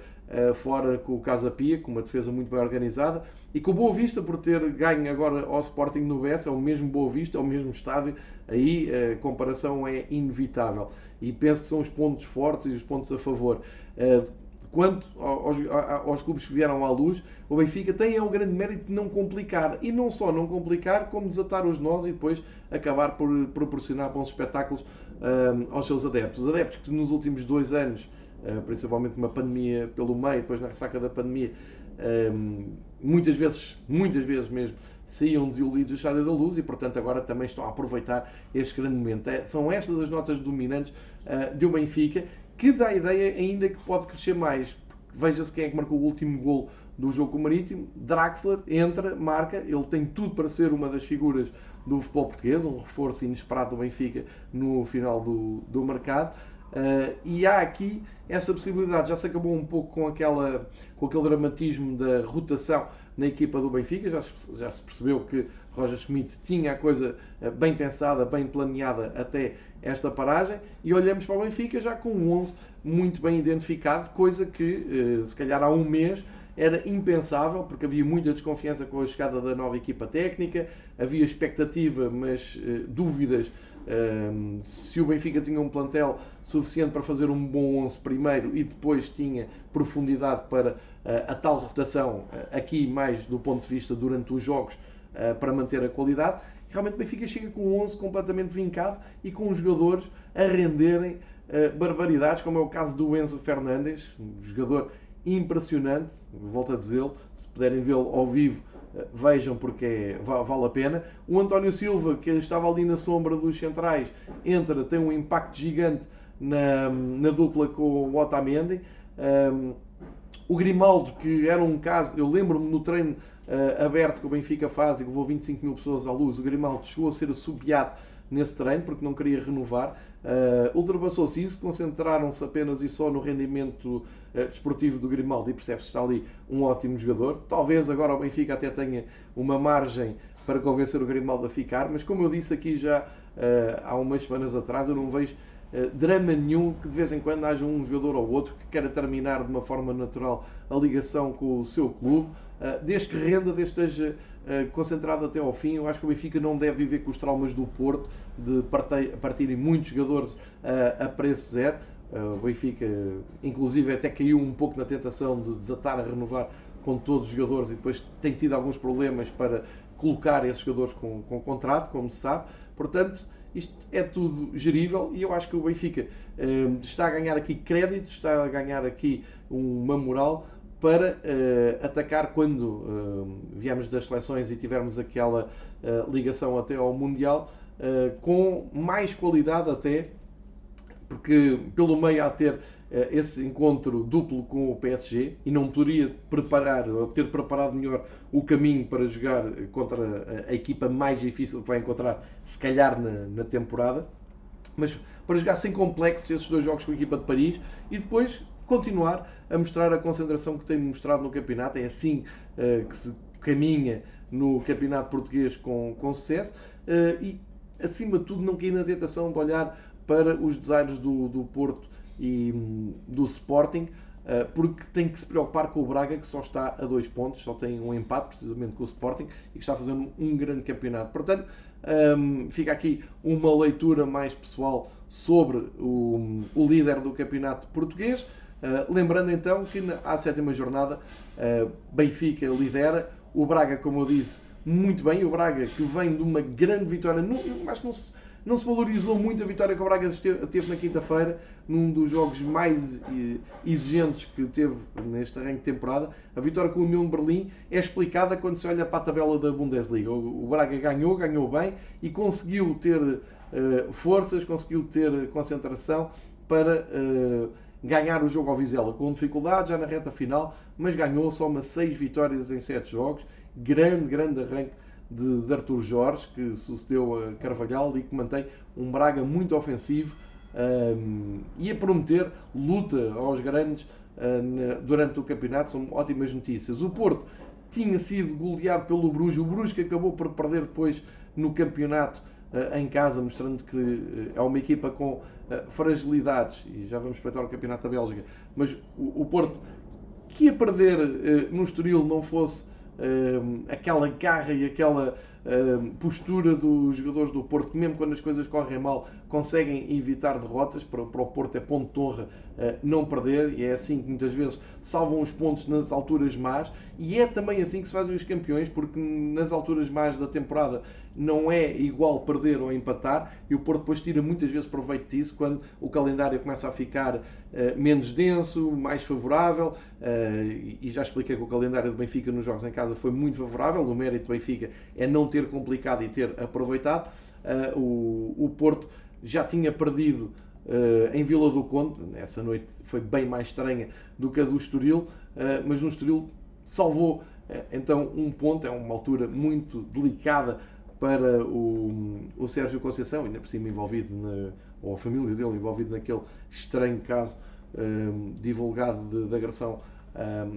fora com o Casa Pia, com uma defesa muito bem organizada, e com o Boa Vista por ter ganho agora ao Sporting no BS, é o mesmo Boa Vista, é o mesmo estádio, aí a comparação é inevitável. E penso que são os pontos fortes e os pontos a favor. Quanto aos, aos, clubes que vieram à luz, o Benfica tem é o grande mérito de não complicar. E não só não complicar, como desatar os nós e depois acabar por proporcionar bons espetáculos um, aos seus adeptos. Os adeptos que nos últimos dois anos, uh, principalmente uma pandemia pelo meio, depois na ressaca da pandemia, um, muitas vezes, muitas vezes mesmo, saíam desiludidos do Estádio da Luz e, portanto, agora também estão a aproveitar este grande momento. É, são estas as notas dominantes uh, de um Benfica que dá a ideia ainda que pode crescer mais. Veja-se quem é que marcou o último gol do jogo com o Marítimo. Draxler entra, marca, ele tem tudo para ser uma das figuras do futebol português, um reforço inesperado do Benfica no final do, do mercado. Uh, e há aqui essa possibilidade. Já se acabou um pouco com, aquela, com aquele dramatismo da rotação na equipa do Benfica. Já, já se percebeu que Roger Schmidt tinha a coisa eh, bem pensada, bem planeada até esta paragem. E olhamos para o Benfica já com um 11 muito bem identificado, coisa que eh, se calhar há um mês era impensável, porque havia muita desconfiança com a chegada da nova equipa técnica, havia expectativa, mas uh, dúvidas uh, se o Benfica tinha um plantel suficiente para fazer um bom 11 primeiro e depois tinha profundidade para a tal rotação, aqui mais do ponto de vista durante os jogos, para manter a qualidade. Realmente o Benfica chega com um 11 completamente vincado e com os jogadores a renderem barbaridades, como é o caso do Enzo Fernandes, um jogador impressionante, volto a dizê-lo, se puderem vê-lo ao vivo, vejam porque é, vale a pena. O António Silva, que estava ali na sombra dos centrais, entra, tem um impacto gigante na, na dupla com o Otamendi. Um, o Grimaldo, que era um caso, eu lembro-me no treino uh, aberto que o Benfica faz e que levou 25 mil pessoas à luz, o Grimaldo chegou a ser assobiado nesse treino porque não queria renovar. Uh, Ultrapassou-se isso, concentraram-se apenas e só no rendimento uh, desportivo do Grimaldo e percebe-se que está ali um ótimo jogador. Talvez agora o Benfica até tenha uma margem para convencer o Grimaldo a ficar, mas como eu disse aqui já uh, há umas semanas atrás, eu não vejo drama nenhum que de vez em quando haja um jogador ou outro que queira terminar de uma forma natural a ligação com o seu clube, uh, desde que renda, desde que esteja uh, concentrado até ao fim. Eu acho que o Benfica não deve viver com os traumas do Porto, de partirem muitos jogadores a preço zero. o Benfica, inclusive, até caiu um pouco na tentação de desatar a renovar com todos os jogadores e depois tem tido alguns problemas para colocar esses jogadores com, com contrato, como se sabe. Portanto, isto é tudo gerível e eu acho que o Benfica uh, está a ganhar aqui crédito, está a ganhar aqui uma moral para uh, atacar quando uh, viemos das seleções e tivermos aquela uh, ligação até ao Mundial, com mais qualidade até, porque pelo meio há ter esse encontro duplo com o PSG e não poderia preparar ou ter preparado melhor o caminho para jogar contra a, equipa mais difícil que vai encontrar, se calhar, na, na temporada. Mas para jogar sem complexos esses dois jogos com a equipa de Paris e depois continuar a mostrar a concentração que tem mostrado no campeonato. É assim uh, que se caminha no campeonato português com, com sucesso uh, e, acima de tudo, não cair na tentação de olhar para os desaires do, do Porto e do Sporting, uh, porque tem que se preocupar com o Braga, que só está a dois pontos, só tem um empate precisamente com o Sporting e que está fazendo um grande campeonato. Portanto, um, fica aqui uma leitura mais pessoal sobre o, líder do campeonato português. Uh, lembrando então que à sétima jornada uh, Benfica lidera, o Braga, como eu disse, muito bem. O Braga que vem de uma grande vitória, não, acho que não se, não se valorizou muito a vitória que o Braga teve na quinta-feira, num dos jogos mais eh, exigentes que teve neste arranque de temporada. A vitória com o União de Berlim é explicada quando se olha para a tabela da Bundesliga. O, Braga ganhou, ganhou bem e conseguiu ter uh, forças, conseguiu ter concentração para. Uh, ganhar o jogo ao Vizela com dificuldade já na reta final, mas ganhou só uma 6 vitórias em 7 jogos. Grande, grande arranque de, de Artur Jorge, que sucedeu a Carvalhal e que mantém um Braga muito ofensivo um, e a prometer luta aos grandes uh, durante o campeonato. São ótimas notícias. O Porto tinha sido goleado pelo Bruges, o Bruges que acabou por perder depois no campeonato uh, em casa, mostrando que uh, é uma equipa com fragilidades, e já vamos espreitar o campeonato da Bélgica, mas o, o Porto que a perder no Estoril não fosse aquela garra e aquela postura dos jogadores do Porto, que mesmo quando as coisas correm mal, conseguem evitar derrotas. Para, para o Porto é ponto de honra uh, não perder, e é assim que muitas vezes salvam os pontos nas alturas más, e é também assim que se fazem os campeões, porque nas alturas más da temporada não é igual perder ou empatar, e o Porto depois tira muitas vezes proveito disso quando o calendário começa a ficar menos denso, mais favorável, uh, e já expliquei que o calendário do Benfica nos jogos em casa foi muito favorável, o mérito do Benfica é não ter complicado e ter aproveitado. Uh, o, Porto já tinha perdido em Vila do Conde, essa noite foi bem mais estranha do que a do Estoril, mas no Estoril salvou então um ponto, é uma altura muito delicada para o, o Sérgio Conceição, ainda por cima envolvido, na, ou a família dele envolvido naquele estranho caso divulgado de, de agressão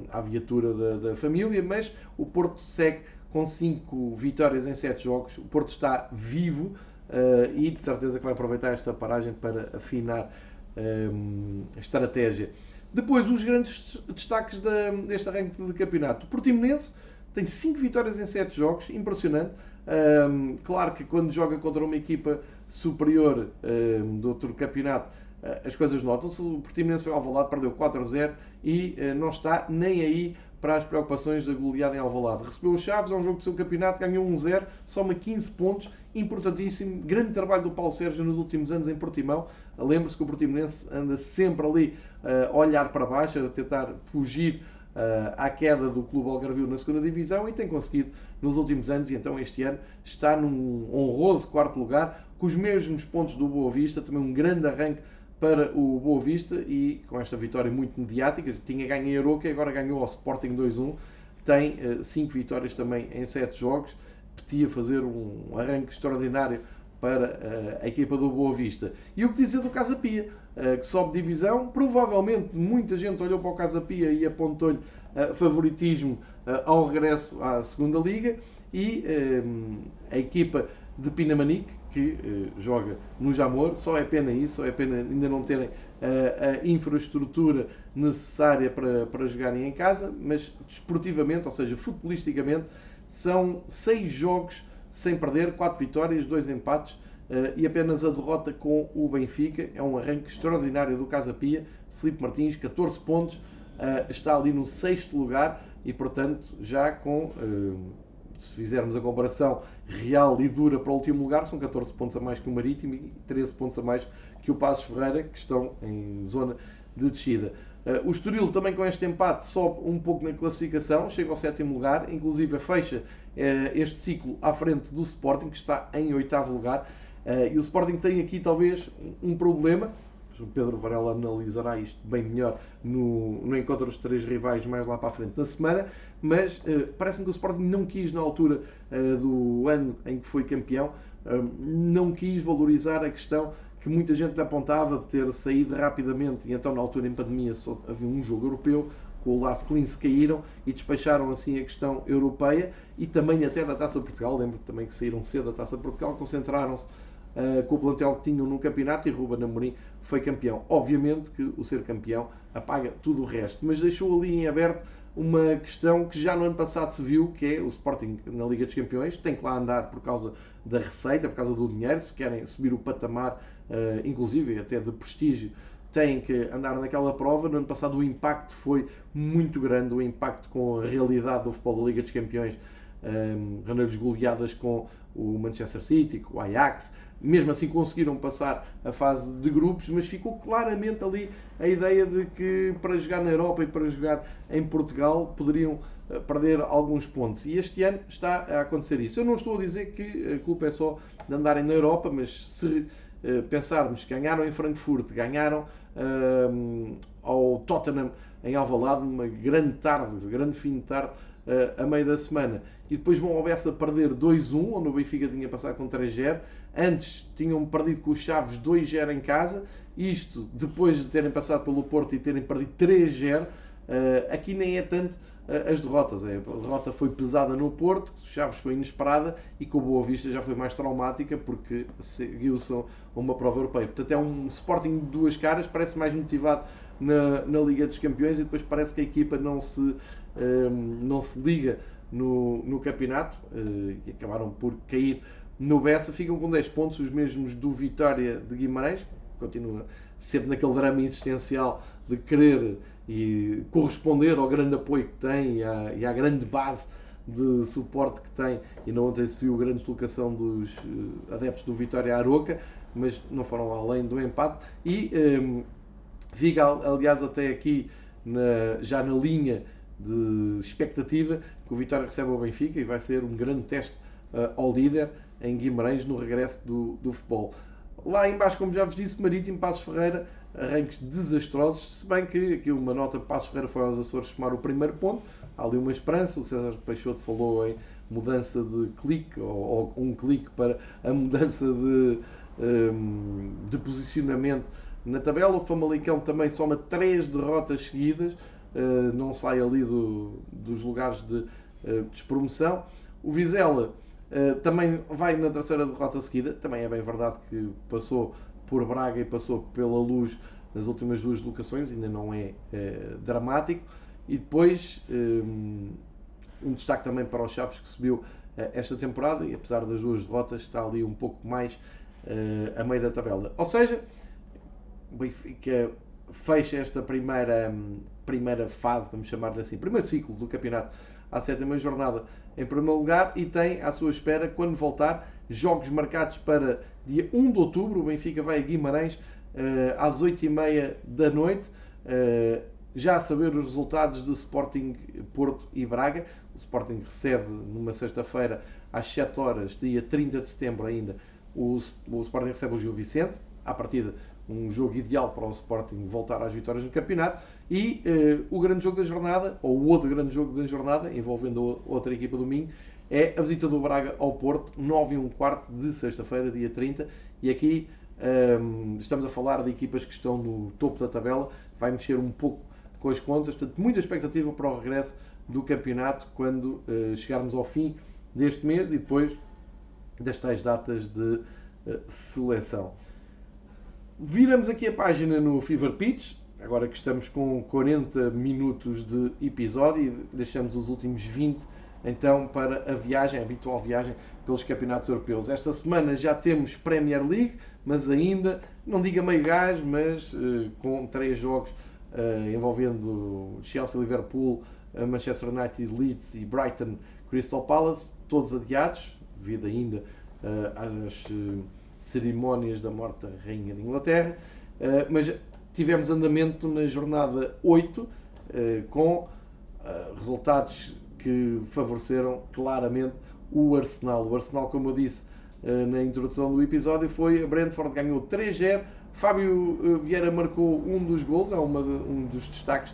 à viatura da, da, família, mas o Porto segue com 5 vitórias em 7 jogos, o Porto está vivo, uh, e de certeza que vai aproveitar esta paragem para afinar um, a estratégia. Depois, os grandes destaques da, deste arranque de campeonato. O Portimonense tem 5 vitórias em 7 jogos, impressionante. Um, claro que quando joga contra uma equipa superior um, do outro campeonato, uh, as coisas notam-se. O Portimonense foi ao Alvalade, perdeu 4 a 0 e uh, não está nem aí para as preocupações da goleada em Alvalade. Recebeu o Chaves, é um jogo do seu campeonato, ganhou 1-0, soma 15 pontos, importantíssimo. Grande trabalho do Paulo Sérgio nos últimos anos em Portimão. Lembre-se que o Portimonense anda sempre ali uh, a olhar para baixo, a tentar fugir uh, à queda do Clube Algarvio na segunda divisão e tem conseguido nos últimos anos e então este ano está num honroso quarto lugar com os mesmos pontos do Boa Vista, também um grande arranque para o Boa Vista e com esta vitória muito mediática, tinha ganho em Aroca e agora ganhou ao Sporting 2-1, tem 5 uh, vitórias também em 7 jogos, podia fazer um arranque extraordinário para uh, a equipa do Boa Vista. E o que dizer do Casa Pia, uh, que sobe divisão, provavelmente muita gente olhou para o Casa Pia e apontou-lhe favoritismo ao regresso à segunda Liga e a equipa de Pinamanique, que uh, joga no Jamor. Só é pena isso, só é pena ainda não terem uh, a infraestrutura necessária para, para jogarem em casa, mas desportivamente, ou seja, futbolisticamente, são seis jogos sem perder, quatro vitórias, dois empates uh, e apenas a derrota com o Benfica. É um arranque extraordinário do Casa Pia. Felipe Martins, 14 pontos, está ali no sexto lugar e, portanto, já com se fizermos a comparação real e dura para o último lugar, são 14 pontos a mais que o Marítimo e 13 pontos a mais que o Passos Ferreira, que estão em zona de descida. Uh, o Estoril também com este empate sobe um pouco na classificação, chega ao sétimo lugar, inclusive fecha uh, este ciclo à frente do Sporting, que está em oitavo lugar. Uh, e o Sporting tem aqui talvez um problema, o Pedro Varela analisará isto bem melhor no, no encontro dos três rivais mais lá para a frente na semana, mas uh, parece-me que o Sporting não quis, na altura uh, do ano em que foi campeão, uh, não quis valorizar a questão que muita gente apontava de ter saído rapidamente. E então na altura em pandemia só havia um jogo europeu, com o Las Clins caíram e despacharam assim a questão europeia. E também até da Taça Portugal, lembro também que saíram cedo da Taça Portugal, concentraram-se uh, com o plantel que tinham no campeonato e Ruben Amorim foi campeão. Obviamente que o ser campeão apaga tudo o resto, mas deixou ali em aberto uma questão que já no ano passado se viu, que é o Sporting na Liga dos Campeões, tem que lá andar por causa da receita, por causa do dinheiro, se querem subir o patamar, uh, inclusive até de prestígio, têm que andar naquela prova. No ano passado o impacto foi muito grande, o impacto com a realidade do futebol da Liga dos Campeões, um, grandes goleadas com o Manchester City, com o Ajax, mesmo assim conseguiram passar a fase de grupos, mas ficou claramente ali a ideia de que para jogar na Europa e para jogar em Portugal poderiam eh, perder alguns pontos. E este ano está a acontecer isso. Eu não estou a dizer que a culpa é só de andarem na Europa, mas se eh, pensarmos que ganharam em Frankfurt, ganharam um, ao Tottenham em Alvalade, numa grande tarde, grande fim de tarde, a meio da semana, e depois vão ao Bessa perder 2-1, onde o Benfica tinha passado com 3-0, Antes tinham perdido com os Chaves 2-0 em casa, isto depois de terem passado pelo Porto e terem perdido 3-0. Eh, aqui nem é tanto eh, as derrotas. É, a derrota foi pesada no Porto, Chaves foi inesperada e com o Boa Vista já foi mais traumática porque seguiu-se uma prova europeia. Portanto, é um Sporting de duas caras, parece mais motivado na, na Liga dos Campeões e depois parece que a equipa não se, um, ehm, não se liga no, no campeonato e acabaram por cair no Bessa ficam com 10 pontos, os mesmos do Vitória de Guimarães, continua sempre naquele drama existencial de querer e corresponder ao grande apoio que tem e à, e à grande base de suporte que tem. E não ontem se viu a grande deslocação dos uh, adeptos do Vitória Aroca, mas não foram além do empate. E um, ehm, fica, aliás, até aqui na, já na linha de expectativa que o Vitória recebe o Benfica e vai ser um grande teste uh, ao líder em Guimarães no regresso do, do futebol. Lá embaixo, como já vos disse, Marítimo, Passos Ferreira, arranques desastrosos, se bem que aqui uma nota, Passos Ferreira foi aos Açores tomar o primeiro ponto, há ali uma esperança, o César Peixoto falou em mudança de clique, ou, ou um clique para a mudança de, um, de posicionamento na tabela. O Famalicão também soma três derrotas seguidas, uh, não sai ali do, dos lugares de uh, despromoção. O Vizela eh, também vai na terceira derrota seguida. Também é bem verdade que passou por Braga e passou pela luz nas últimas duas locações, ainda não é, é dramático. E depois um, um, destaque também para os Chaves que subiu esta temporada e apesar das duas derrotas está ali um pouco mais a meio da tabela. Ou seja, o Benfica fecha esta primeira, primeira fase, vamos chamar-lhe assim, primeiro ciclo do campeonato à sétima jornada em primeiro lugar e tem à sua espera, quando voltar, jogos marcados para dia 1 de outubro. O Benfica vai a Guimarães uh, às 8h30 da noite. Uh, já a saber os resultados do Sporting Porto e Braga. O Sporting recebe numa sexta-feira às 7 horas, dia 30 de setembro ainda, o, o Sporting recebe o Gil Vicente. À partida, um jogo ideal para o Sporting voltar às vitórias no campeonato. E uh, o grande jogo da jornada, ou o outro grande jogo da jornada, envolvendo outra equipa do Minho, é a visita do Braga ao Porto, 9 e 1 quarto de sexta-feira, dia 30. E aqui um, ehm, estamos a falar de equipas que estão no topo da tabela, vai mexer um pouco com as contas, portanto, muita expectativa para o regresso do campeonato quando uh, chegarmos ao fim deste mês e depois das tais datas de uh, seleção. Viramos aqui a página no Fever Pitch, agora que estamos com 40 minutos de episódio, deixamos os últimos 20 então para a viagem, a habitual viagem pelos campeonatos europeus. Esta semana já temos Premier League, mas ainda, não diga meio gás, mas uh, com três jogos uh, envolvendo Chelsea, Liverpool, Manchester United, Leeds e Brighton, Crystal Palace, todos adiados, devido ainda às cerimónias da morte da Rainha de Inglaterra, mas tivemos andamento na jornada 8 com resultados que favoreceram claramente o Arsenal. O Arsenal, como eu disse na introdução do episódio, foi a Brentford ganhou 3-0. Fábio Vieira marcou um dos gols, é uma, um dos destaques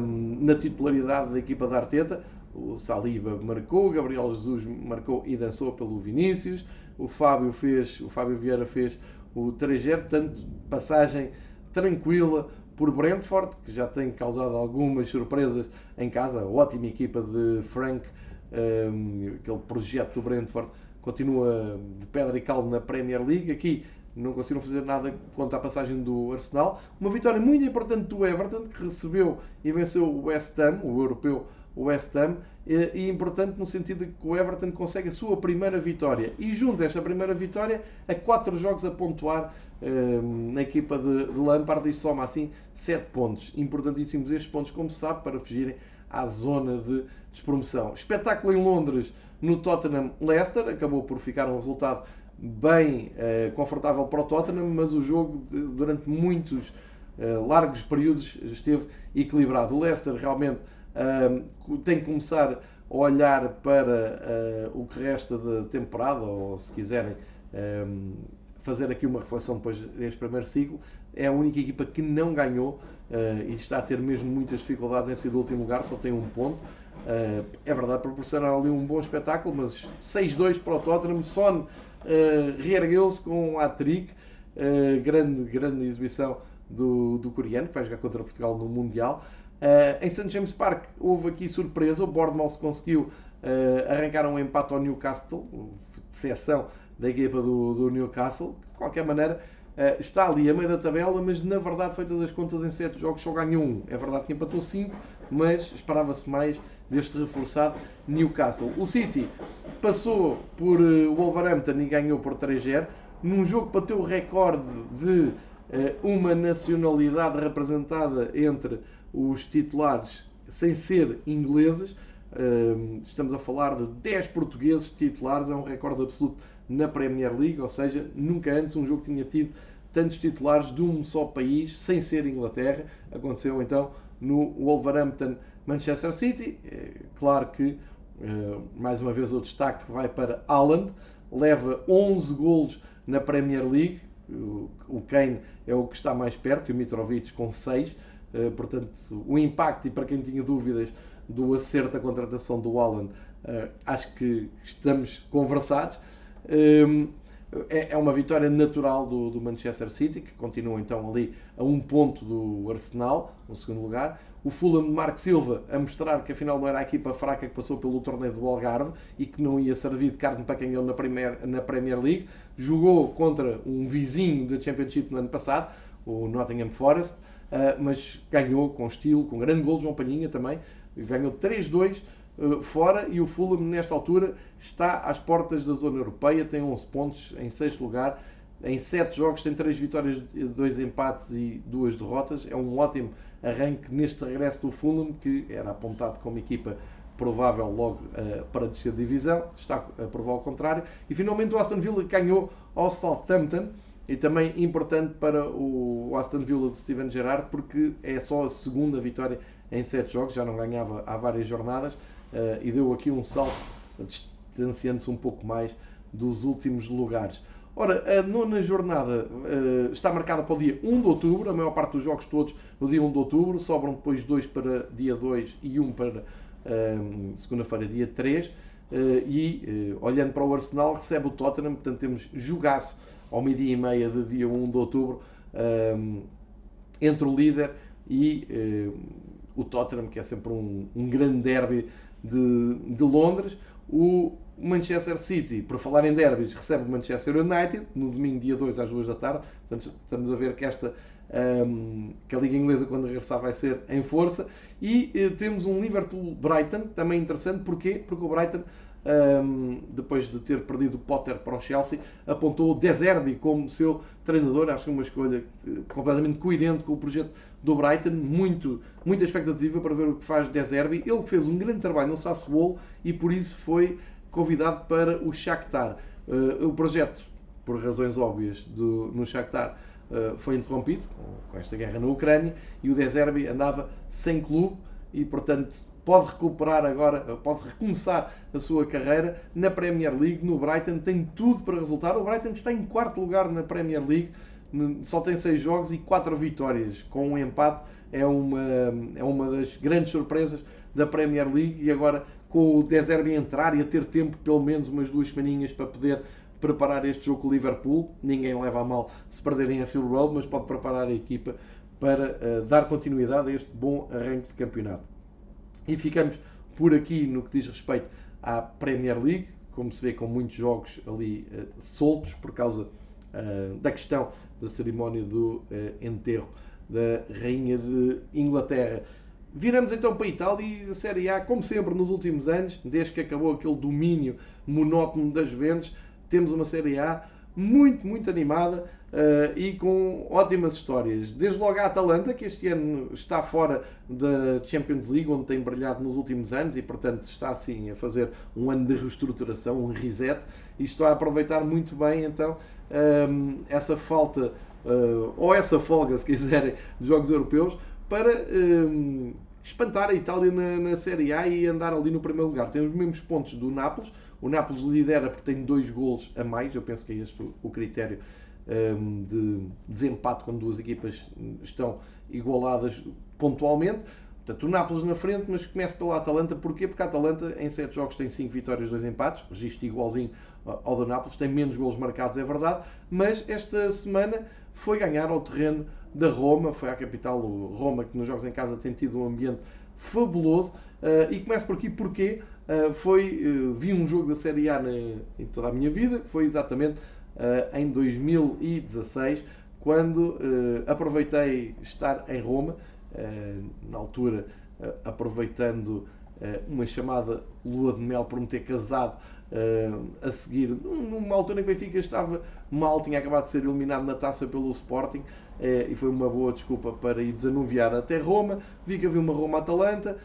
um, na titularidade da equipa da Arteta. O Saliba marcou, Gabriel Jesus marcou e dançou pelo Vinícius. O Fábio fez, o Fábio Vieira fez o 3-0, portanto, passagem tranquila por Brentford, que já tem causado algumas surpresas em casa. Ótima equipa de Frank, um, aquele projeto do Brentford continua de pedra e cal na Premier League. Aqui não conseguiram fazer nada quanto à passagem do Arsenal. Uma vitória muito importante do Everton, que recebeu e venceu o West Ham, o europeu West Ham, e importante no sentido de que o Everton consegue a sua primeira vitória. E junto a esta primeira vitória, a quatro jogos a pontuar um, na equipa de, de Lampard e soma assim sete pontos. Importantíssimos estes pontos, como se sabe, para fugirem à zona de despromoção. Espetáculo em Londres no Tottenham Leicester, acabou por ficar um resultado bem uh, confortável para o Tottenham, mas o jogo durante muitos uh, largos períodos esteve equilibrado. O Leicester realmente uh, tem que começar a olhar para o que resta da temporada, ou se quiserem fazer aqui uma reflexão depois deste primeiro ciclo, é a única equipa que não ganhou e está a ter mesmo muitas dificuldades em sair do último lugar, só tem um ponto. Uh, é verdade, proporcionaram ali um bom espetáculo, mas 6-2 para o Tottenham. Son uh, reergueu-se com um hat-trick, uh, grande, grande exibição do, do coreano, que vai jogar contra Portugal no Mundial. Uh, em St. James Park houve aqui surpresa, o Bournemouth conseguiu arrancar um empate ao Newcastle, decepção da equipa do, do Newcastle. De qualquer maneira, está ali a meio da tabela, mas na verdade, feitas as contas em 7 jogos, só ganhou um. É verdade que empatou 5, mas esperava-se mais deste reforçado Newcastle. O City passou por eh, Wolverhampton e ganhou por 3-0, num jogo que bateu o recorde de eh, uma nacionalidade representada entre os titulares sem ser ingleses. Estamos a falar de 10 portugueses titulares, é um recorde absoluto na Premier League, ou seja, nunca antes um jogo tinha tido tantos titulares de um só país, sem ser Inglaterra. Aconteceu então no Wolverhampton Manchester City. É claro que, eh, mais uma vez, o destaque vai para Haaland, leva 11 golos na Premier League. O Kane é o que está mais perto e o Mitrovic com 6. Eh, portanto, o impacto, e para quem tinha dúvidas do acerto da contratação do Haaland, eh, acho que estamos conversados. É, é uma vitória natural do Manchester City, que continua então ali a um ponto do Arsenal, no segundo lugar o Fulham de Marco Silva a mostrar que afinal não era a equipa fraca que passou pelo torneio do Algarve e que não ia servir de carne para canhão na Premier, na Premier League. Jogou contra um vizinho da Championship no ano passado, o Nottingham Forest, mas ganhou com estilo, com grande gol, João Palhinha também, ganhou 3-2 eh, fora e o Fulham nesta altura está às portas da zona europeia, tem 11 pontos em sexto lugar, em 7 jogos tem 3 vitórias, 2 empates e 2 derrotas, é um ótimo arranque neste regresso do Fulham, que era apontado como equipa provável logo uh, para descer de divisão, está a provar o contrário. E finalmente o Aston Villa ganhou ao Southampton, e também importante para o Aston Villa de Steven Gerrard, porque é só a segunda vitória em sete jogos, já não ganhava há várias jornadas, uh, e deu aqui um salto, distanciando-se um pouco mais dos últimos lugares. Ora, a nona jornada uh, está marcada para o dia 1 de outubro, a maior parte dos jogos todos no dia 1 de outubro, sobram depois dois para dia 2 e um para uh, segunda-feira, dia 3. Uh, eh, e, olhando para o Arsenal, recebe o Tottenham, portanto temos jogaço ao meio-dia e meia de dia 1 de outubro entre o líder e o Tottenham, que é sempre um, um grande derby de, de Londres. O Manchester City, por falar em derbys, recebe o Manchester United no domingo, dia 2 às 2 da tarde. Portanto, estamos a ver que esta um, que a Liga Inglesa, quando regressar, vai ser em força. E uh, temos um Liverpool-Brighton, também interessante. Porquê? Porque o Brighton, um, depois de ter perdido Potter para o Chelsea, apontou o De Zerbi como seu treinador. Acho que uma escolha uh, completamente coerente com o projeto do Brighton, muito, muita expectativa para ver o que faz De Zerbi. Ele fez um grande trabalho no Sassuolo e por isso foi convidado para o Shakhtar. Uh, o projeto, por razões óbvias, do, no Shakhtar uh, foi interrompido com esta guerra na Ucrânia e o De Zerbi andava sem clube e, portanto, pode recuperar agora, pode recomeçar a sua carreira na Premier League, no Brighton, tem tudo para resultar. O Brighton está em quarto lugar na Premier League, só tem seis jogos e quatro vitórias, com um empate. É uma, é uma das grandes surpresas da Premier League e agora com o Deserbi entrar e a ter tempo, pelo menos umas duas semaninhas, para poder preparar este jogo com o Liverpool. Ninguém leva a mal se perderem a Phil Road, mas pode preparar a equipa para uh, dar continuidade a este bom arranque de campeonato. E ficamos por aqui no que diz respeito à Premier League, como se vê com muitos jogos ali uh, soltos por causa uh, da questão da cerimónia do uh, enterro da Rainha de Inglaterra. Viramos então para a Itália e a Série A, como sempre nos últimos anos, desde que acabou aquele domínio monótono das Juventus, temos uma Série A muito, muito animada uh, e com ótimas histórias. Desde logo a Atalanta, que este ano está fora da Champions League, onde tem brilhado nos últimos anos e, portanto, está assim a fazer um ano de reestruturação, um reset, e está a aproveitar muito bem então um, eh, essa falta, uh, ou essa folga, se quiserem, dos Jogos Europeus, para. Um, espantar a Itália na, na, Série A e andar ali no primeiro lugar. Tem os mesmos pontos do Nápoles. O Nápoles lidera porque tem dois golos a mais. Eu penso que é este o, o critério de desempate quando duas equipas estão igualadas pontualmente. Portanto, o Nápoles na frente, mas começa pela Atalanta. Porquê? Porque a Atalanta em 7 jogos tem 5 vitórias e 2 empates, registro igualzinho ao do Nápoles, tem menos golos marcados, é verdade, mas esta semana foi ganhar ao terreno da Roma, foi à capital Roma, que nos jogos em casa tem tido um ambiente fabuloso. Uh, e começo por aqui porque uh, foi, uh, vi um jogo da Série A na, em toda a minha vida, foi exatamente eh, em 2016, quando eh, aproveitei estar em Roma, eh, na altura aproveitando uma chamada lua de mel por me ter casado a seguir, numa altura em que o Benfica estava mal, tinha acabado de ser eliminado na taça pelo Sporting e foi uma boa desculpa para ir desanuviar até Roma. Vi que havia uma Roma-Atalanta,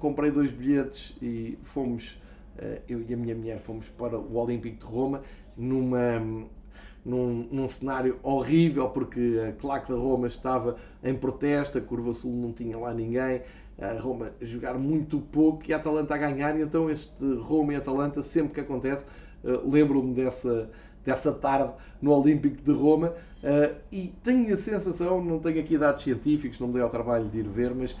comprei dois bilhetes e fomos, eu e a minha mulher, fomos para o Olímpico de Roma numa, num, num, cenário horrível, porque a claque da Roma estava em protesto, a Curva Sul não tinha lá ninguém, a Roma a jogar muito pouco e a Atalanta a ganhar, e então este Roma e Atalanta, sempre que acontece, uh, lembro-me dessa, dessa tarde no Olímpico de Roma uh, e tenho a sensação, não tenho aqui dados científicos, não me dei ao trabalho de ir ver, mas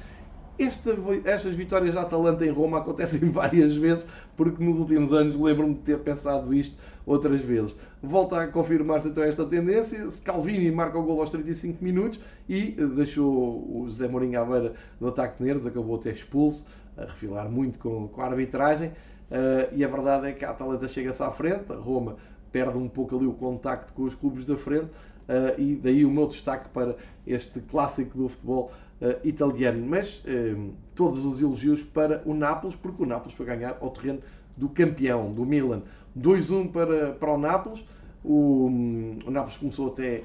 esta, estas vitórias da Atalanta em Roma acontecem várias vezes, porque nos últimos anos lembro-me de ter pensado isto outras vezes. Volta a confirmar-se então esta tendência. Scalvini marca o gol aos 35 minutos e eh, deixou o José Mourinho à beira do ataque de Nervos, acabou até expulso, a refilar muito com, com a arbitragem. Uh, e a verdade é que a Atalanta chega-se à frente, a Roma perde um pouco ali o contacto com os clubes da frente. Uh, e daí o meu destaque para este clássico do futebol uh, italiano. Mas todos os elogios para o Nápoles, porque o Nápoles foi ganhar ao terreno do campeão, do Milan. 2-1 para, para o Nápoles. O, o Nápoles começou até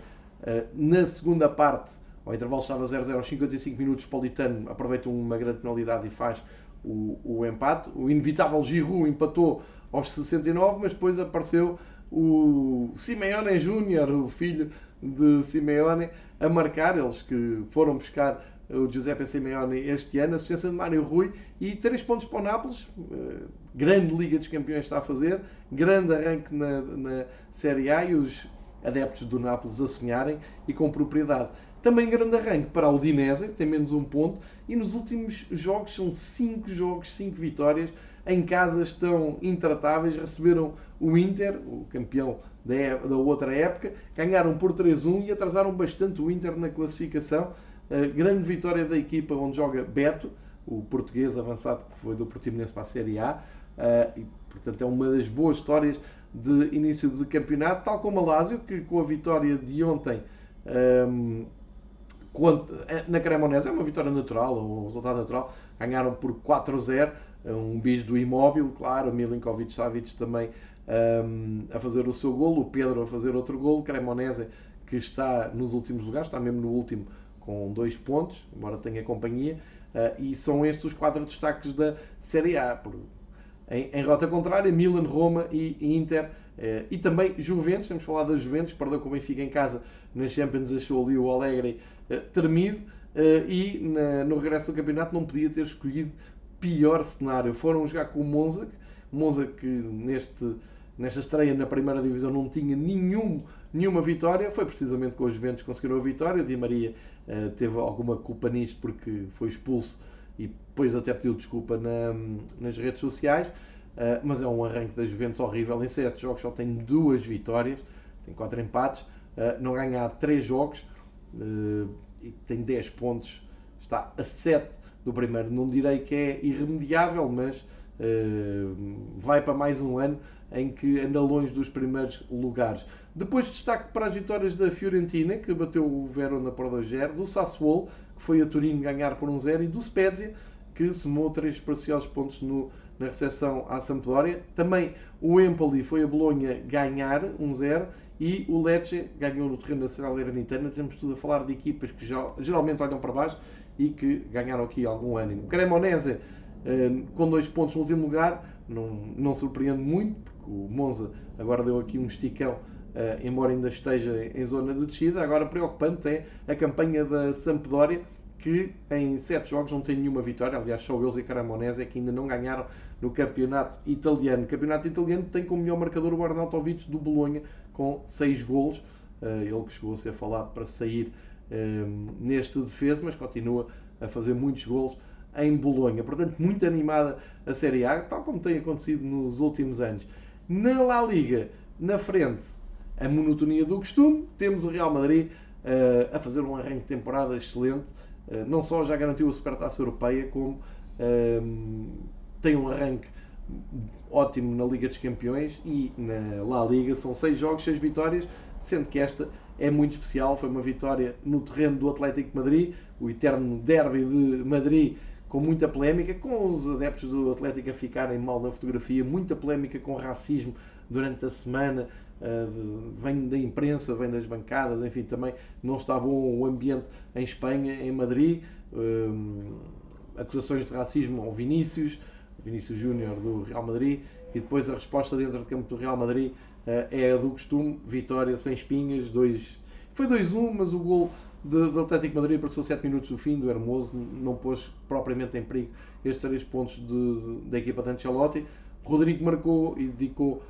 na segunda parte, ao intervalo estava 0-0 aos 55 minutos. Politano aproveita uma grande penalidade e faz o, o empate. O inevitável Giroud empatou aos 69, mas depois apareceu o Simeone Júnior, o filho de Simeone, a marcar. Eles que foram buscar o Giuseppe Simeone este ano, assistência de Mário Rui e três pontos para o Nápoles. Eh, grande Liga dos Campeões está a fazer, grande arranque na, na Série A e os adeptos do Nápoles a sonharem e com propriedade. Também grande arranque para a Udinese, que tem menos um ponto, e nos últimos jogos são cinco jogos, cinco vitórias. Em casa estão intratáveis, receberam o Inter, o campeão da, da outra época, ganharam por 3-1 e atrasaram bastante o Inter na classificação grande vitória da equipa onde joga Beto, o português avançado que foi do Portimonense para a Série A. Uh, e, portanto, é uma das boas histórias de início de campeonato, tal como a Lazio, que com a vitória de ontem um, eh, na Cremonese, é uma vitória natural, um resultado natural, ganharam por 4-0, um bis do imóvel, claro, Milinkovic Savic também um, a fazer o seu golo, o Pedro a fazer outro golo, Cremonese que está nos últimos lugares, está mesmo no último com dois pontos, embora tenha companhia, e são estes os quatro destaques da Série A. Em, em rota contrária, Milan, Roma e Inter e também Juventus, temos falado da Juventus, perdeu com o Benfica em casa na Champions, achou ali o Alegre termido e no regresso do campeonato não podia ter escolhido pior cenário. Foram jogar com o Monza, Monza que neste, nesta estreia na primeira divisão não tinha nenhum, nenhuma vitória, foi precisamente com os Juventus que conseguiram a vitória. Di Maria uh, teve alguma culpa nisto porque foi expulso e depois até pediu desculpa na, nas redes sociais. Uh, mas é um arranque das Juventus horrível. Em 7 jogos só tem duas vitórias, tem 4 empates, uh, não ganha há 3 jogos e tem 10 pontos, está a 7 do primeiro. Não direi que é irremediável, mas uh, vai para mais um ano em que anda longe dos primeiros lugares. Depois destaque para as vitórias da Fiorentina, que bateu o Verona por 2-0, do Sassuolo, foi a Turino ganhar por 1-0, e do Spezia, que somou três preciosos pontos no, na recepção à Sampdoria. Também o Empoli foi a Bolonha ganhar 1-0 e o Lecce ganhou no terreno nacional Salernitana. Temos tudo a falar de equipas que geralmente olham para baixo e que ganharam aqui algum ânimo. Cremonese eh, com dois pontos no último lugar, não, não surpreende muito, porque o Monza agora deu aqui um esticão, eh, embora ainda esteja em zona de descida. Agora, preocupante é a campanha da Sampdoria, que em sete jogos não tem nenhuma vitória. Aliás, só eles e Cremonese é que ainda não ganharam no campeonato italiano. O campeonato italiano tem como melhor marcador o Arnautovic do Bolonha, com seis golos. Eh, ele que chegou a ser falado para sair neste defesa, mas continua a fazer muitos golos em Bolonha. Portanto, muito animada a Série A, tal como tem acontecido nos últimos anos. Na La Liga, na frente, a monotonia do costume. Temos o Real Madrid uh, a fazer um arranque de temporada excelente. Uh, não só já garantiu a Supertaça Europeia, como uh, tem um arranque ótimo na Liga dos Campeões e na La Liga. São seis jogos, seis vitórias, sendo que esta é muito especial. Foi uma vitória no terreno do Atlético de Madrid, o eterno derby de Madrid, com muita polémica, com os adeptos do Atlético a ficarem mal na fotografia, muita polémica com racismo durante a semana. Uh, vem da imprensa, vem das bancadas, enfim, também não está bom o ambiente em Espanha, em Madrid. Uh, acusações de racismo ao Vinícius, Vinícius Júnior do Real Madrid, e depois a resposta dentro do campo do Real Madrid uh, é a do costume, vitória sem espinhas, dois, foi 2-1, mas o gol do Atlético Madrid apareceu 7 minutos do fim do Hermoso, não pôs propriamente em perigo estes 3 pontos de, da equipa de Ancelotti. Rodrigo marcou e dedicou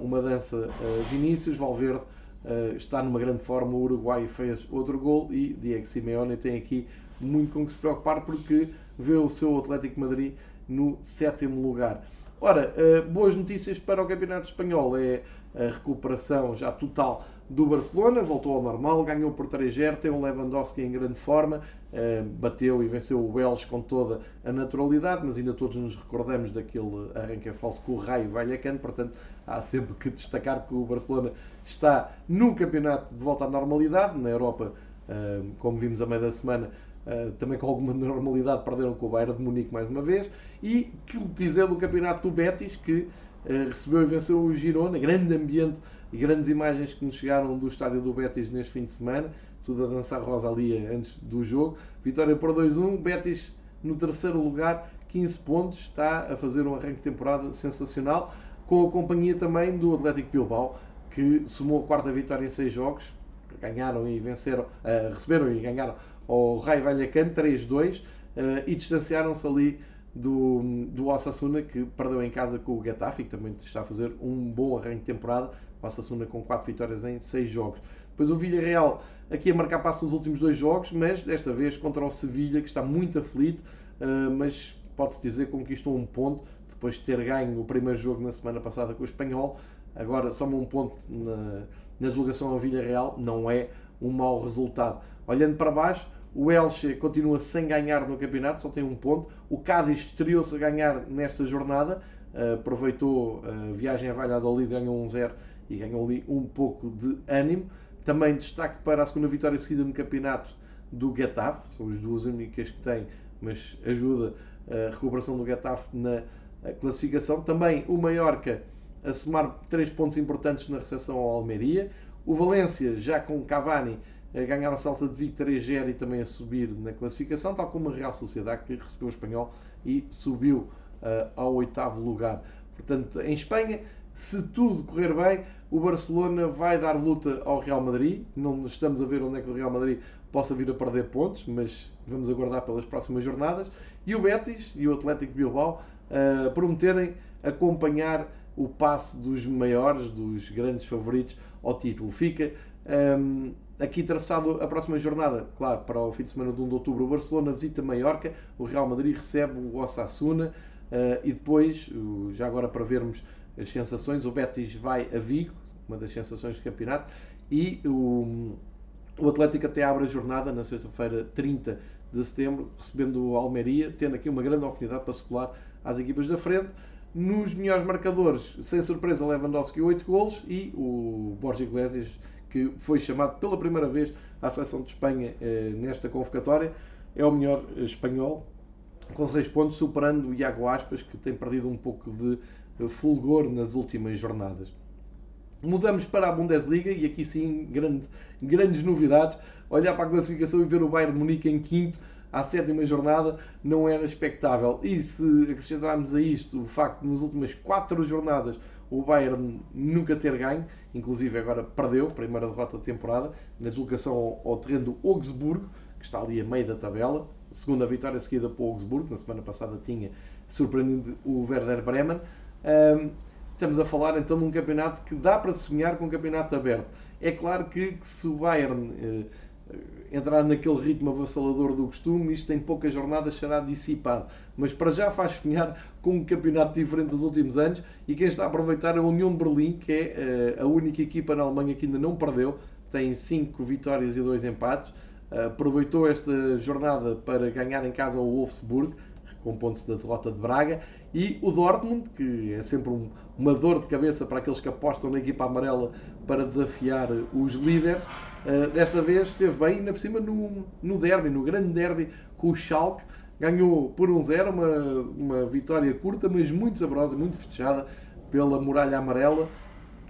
uma dança Vinícius, Valverde uh, está numa grande forma, o Uruguai fez outro gol e Diego Simeone tem aqui muito com que se preocupar porque vê o seu Atlético Madrid no sétimo lugar. Ora, boas notícias para o Campeonato Espanhol. É a recuperação já total do Barcelona, voltou ao normal, ganhou por 3-0, tem o Lewandowski em grande forma, eh, bateu e venceu o Welsh com toda a naturalidade, mas ainda todos nos recordamos daquele arranque falso com o Raio Vallecano, portanto há sempre que destacar que o Barcelona está no campeonato de volta à normalidade, na Europa, eh, como vimos a meio da semana, eh, também com alguma normalidade perderam com o Bayern de Munique mais uma vez, e que dizer do campeonato do Betis, que recebeu e venceu o Girona, grande ambiente grandes imagens que nos chegaram do estádio do Betis neste fim de semana, tudo a dançar Rosalia antes do jogo. Vitória por 2-1, Betis no terceiro lugar, 15 pontos, está a fazer um arranque de temporada sensacional, com a companhia também do Atlético Bilbao, que somou a quarta vitória em seis jogos, ganharam e venceram, uh, receberam e ganharam ao Raio Vallecano 3-2 uh, e distanciaram-se ali do, do Osasuna, que perdeu em casa com o Getafe, que também está a fazer um bom arranque de temporada, o Osasuna com 4 vitórias em 6 jogos. Depois o Villarreal aqui a marcar passo nos últimos dois jogos, mas desta vez contra o Sevilha, que está muito aflito, eh, mas pode-se dizer que conquistou um ponto depois de ter ganho o primeiro jogo na semana passada com o Espanhol. Agora soma um ponto na, na deslocação ao Villarreal, não é um mau resultado. Olhando para baixo, o Elche continua sem ganhar no campeonato, só tem um ponto. O Cádiz estreou-se a ganhar nesta jornada, eh, aproveitou a viagem a Valladolid, ganhou 1-0 e ganhou ali um pouco de ânimo. Também destaque para a segunda vitória seguida no campeonato do Getafe, são as duas únicas que tem, mas ajuda a recuperação do Getafe na classificação. Também o Mallorca a somar três pontos importantes na recepção ao Almeria. O Valência, já com Cavani, a ganhar a salta de Vigo 3-0 e também a subir na classificação, tal como a Real Sociedade que recebeu o Espanhol e subiu uh, ao oitavo lugar. Portanto, em Espanha, se tudo correr bem, o Barcelona vai dar luta ao Real Madrid. Não estamos a ver onde é que o Real Madrid possa vir a perder pontos, mas vamos aguardar pelas próximas jornadas. E o Betis e o Atlético Bilbao uh, prometerem acompanhar o passe dos maiores, dos grandes favoritos ao título. Fica um, aqui traçado a próxima jornada, claro, para o fim de semana de 1 de outubro. O Barcelona visita Maiorca, o Real Madrid recebe o Osasuna uh, e depois, já agora para vermos as sensações, o Betis vai a Vigo, uma das sensações do campeonato, e o, o Atlético até abre a jornada na sexta-feira 30 de setembro, recebendo o Almeria, tendo aqui uma grande oportunidade para se colar às equipas da frente. Nos melhores marcadores, sem surpresa, Lewandowski 8 golos e o Borja Iglesias, que foi chamado pela primeira vez à seleção de Espanha eh, nesta convocatória, é o melhor espanhol, com 6 pontos, superando o Iago Aspas, que tem perdido um pouco de fulgor nas últimas jornadas. Mudamos para a Bundesliga e aqui sim grande, grandes novidades. Olhar para a classificação e ver o Bayern Munique em quinto à sétima jornada não era expectável. E se acrescentarmos a isto o facto de nas últimas quatro jornadas o Bayern nunca ter ganho, inclusive agora perdeu, primeira derrota da temporada, na deslocação ao, terreno do Augsburgo, que está ali a meio da tabela. Segunda vitória seguida para o Augsburgo, na semana passada tinha surpreendido o Werder Bremen. Um, estamos a falar então de um campeonato que dá para sonhar com um campeonato aberto. É claro que, que se o Bayern uh, entrar naquele ritmo avassalador do costume, isto em poucas jornadas será dissipado. Mas para já faz sonhar com um campeonato diferente dos últimos anos e quem está a aproveitar é a União de Berlim, que é uh, a única equipa na Alemanha que ainda não perdeu, tem 5 vitórias e 2 empates. Uh, aproveitou esta jornada para ganhar em casa o Wolfsburg, com pontos da derrota de Braga, e o Dortmund, que é sempre um, uma dor de cabeça para aqueles que apostam na equipa amarela para desafiar os líderes. Uh, desta vez esteve bem, ainda por cima no, no derby, no grande derby com o Schalke. Ganhou por 1-0, um uma, uma vitória curta, mas muito saborosa, muito festejada pela Muralha Amarela.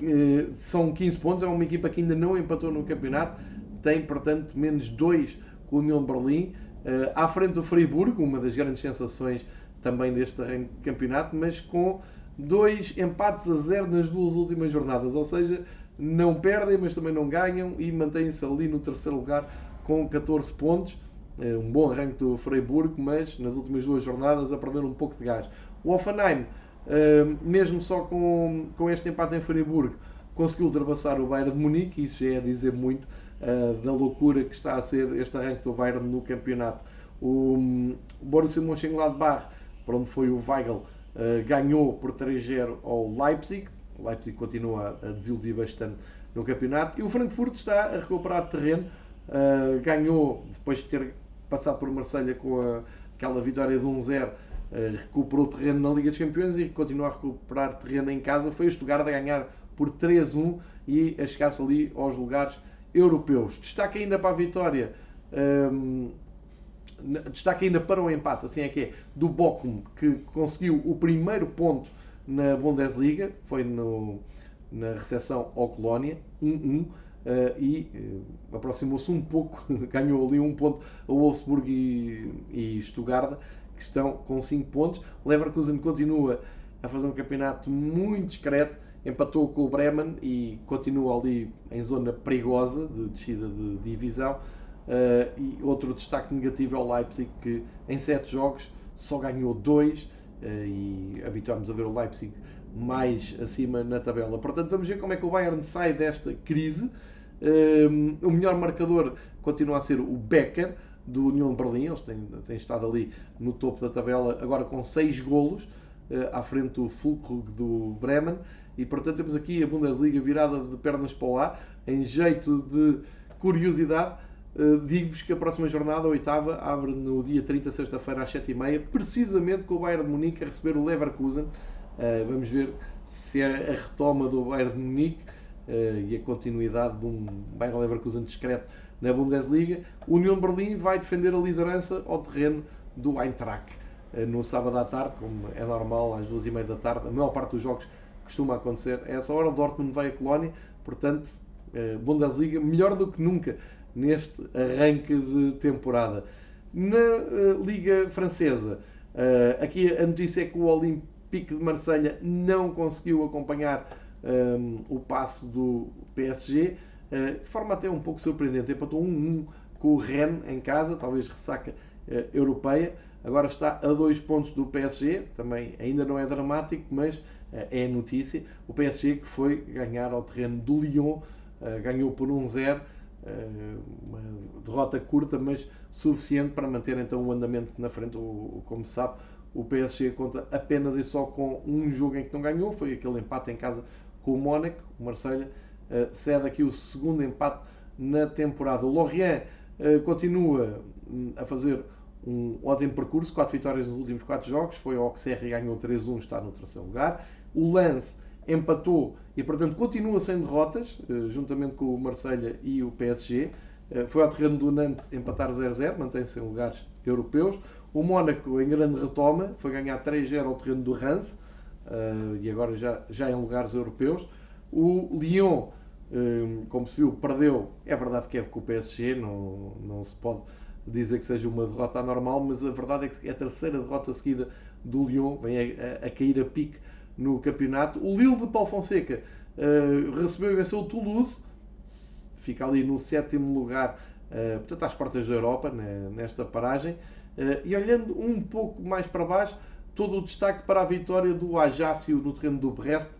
Uh, são 15 pontos, é uma equipa que ainda não empatou no campeonato, tem portanto menos 2 com o União de Berlim. Uh, à frente do Freiburgo, uma das grandes sensações também deste campeonato, mas com dois empates a zero nas duas últimas jornadas, ou seja, não perdem, mas também não ganham e mantêm-se ali no terceiro lugar com 14 pontos. É um bom arranque do Freiburg, mas nas últimas duas jornadas a perder um pouco de gás. O Offenheim, eh, mesmo só com, com este empate em Freiburg, conseguiu ultrapassar o Bayern de Munique, isso já é dizer muito eh, da loucura que está a ser este arranque do Bayern no campeonato. O Borussia Mönchengladbach para onde foi o Weigl, uh, ganhou por 3-0 ao Leipzig. O Leipzig continua a desiludir bastante no campeonato. E o Frankfurt está a recuperar terreno. Uh, ganhou, depois de ter passado por Marselha com a, aquela vitória de 1-0, uh, eh, recuperou terreno na Liga dos Campeões e continua a recuperar terreno em casa. Foi o Stuttgart a ganhar por 3-1 e a chegar-se ali aos lugares europeus. Destaque ainda para a vitória um, destaque ainda para o empate, assim é que é, do Bochum, que conseguiu o primeiro ponto na Bundesliga, foi no, na recepção ao Colónia, 1-1, uh, e uh, aproximou-se um pouco, ganhou ali um ponto a Wolfsburg e, e Stuttgart, que estão com 5 pontos. Leverkusen continua a fazer um campeonato muito discreto, empatou com o Bremen e continua ali em zona perigosa de descida de divisão. Uh, e outro destaque negativo é o Leipzig, que em 7 jogos só ganhou 2 uh, eh, e habituámos a ver o Leipzig mais acima na tabela. Portanto, vamos ver como é que o Bayern sai desta crise. Uh, o melhor marcador continua a ser o Becker, do União Berlim. Eles têm, têm, estado ali no topo da tabela, agora com 6 golos, à frente do Fulkrug do Bremen. E, portanto, temos aqui a Bundesliga virada de pernas para ar, em jeito de curiosidade Uh, Digo-vos que a próxima jornada, a oitava, abre no dia 30, sexta-feira, às 7h30, precisamente com o Bayern de Munique a receber o Leverkusen. Uh, vamos ver se é a retoma do Bayern de Munique uh, e a continuidade de um Bayern Leverkusen discreto na Bundesliga. O União Berlim vai defender a liderança ao terreno do Eintracht no sábado à tarde, como é normal, às 2h30 da tarde. A maior parte dos jogos costuma acontecer a essa hora. Dortmund vai a Colónia, portanto, Bundesliga melhor do que nunca neste arranque de temporada. Na uh, Liga Francesa, uh, aqui a notícia é que o Olympique de Marselha não conseguiu acompanhar um, o passo do PSG, uh, de forma até um pouco surpreendente. Empatou 1-1 com o Rennes em casa, talvez ressaca europeia. Agora está a dois pontos do PSG, também ainda não é dramático, mas é notícia. O PSG que foi ganhar ao terreno do Lyon, ganhou por 1-0 eh, uma derrota curta, mas suficiente para manter então o andamento na frente. Como se sabe, o PSG conta apenas e só com um jogo em que não ganhou, foi aquele empate em casa com o Mónaco. O Marselha eh, cede aqui o segundo empate na temporada. O Lorient eh, continua hum, a fazer um ótimo percurso, 4 vitórias nos últimos 4 jogos, foi ao Auxerre e ganhou 3-1, está no terceiro lugar. O Lance empatou e, portanto, continua sem derrotas, eh, juntamente com o Marselha e o PSG. Eh, foi ao terreno do Nantes empatar 0-0, mantém-se em lugares europeus. O Mónaco, em grande retoma, foi ganhar 3-0 ao terreno do Reims eh, e agora já, já em lugares europeus. O Lyon, como se viu, perdeu. É verdade que é com o PSG, não, não se pode dizer que seja uma derrota anormal, mas a verdade é que é a terceira derrota seguida do Lyon, vem a, a, a cair a pique no campeonato. O Lille de Paulo Fonseca uh, recebeu e venceu o Toulouse, fica ali no sétimo lugar, uh, portanto às portas da Europa, né, nesta paragem. Uh, e olhando um pouco mais para baixo, todo o destaque para a vitória do Ajaccio no terreno do Brest,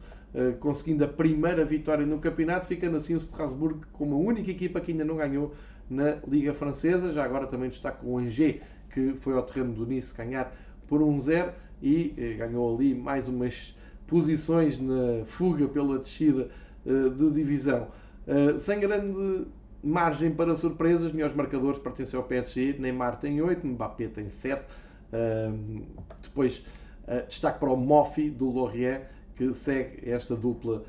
conseguindo a primeira vitória no campeonato, ficando assim o Strasbourg como a única equipa que ainda não ganhou na Liga Francesa. Já agora também destaco o Angers, que foi ao terreno do Nice ganhar por 1-0 e ganhou ali mais umas posições na fuga pela descida eh, de divisão. Eh, sem grande margem para surpresas, melhores marcadores pertencem ao PSG, Neymar tem 8, Mbappé tem 7. Eh, depois, destaque para o Moffi do Lorient, que segue esta dupla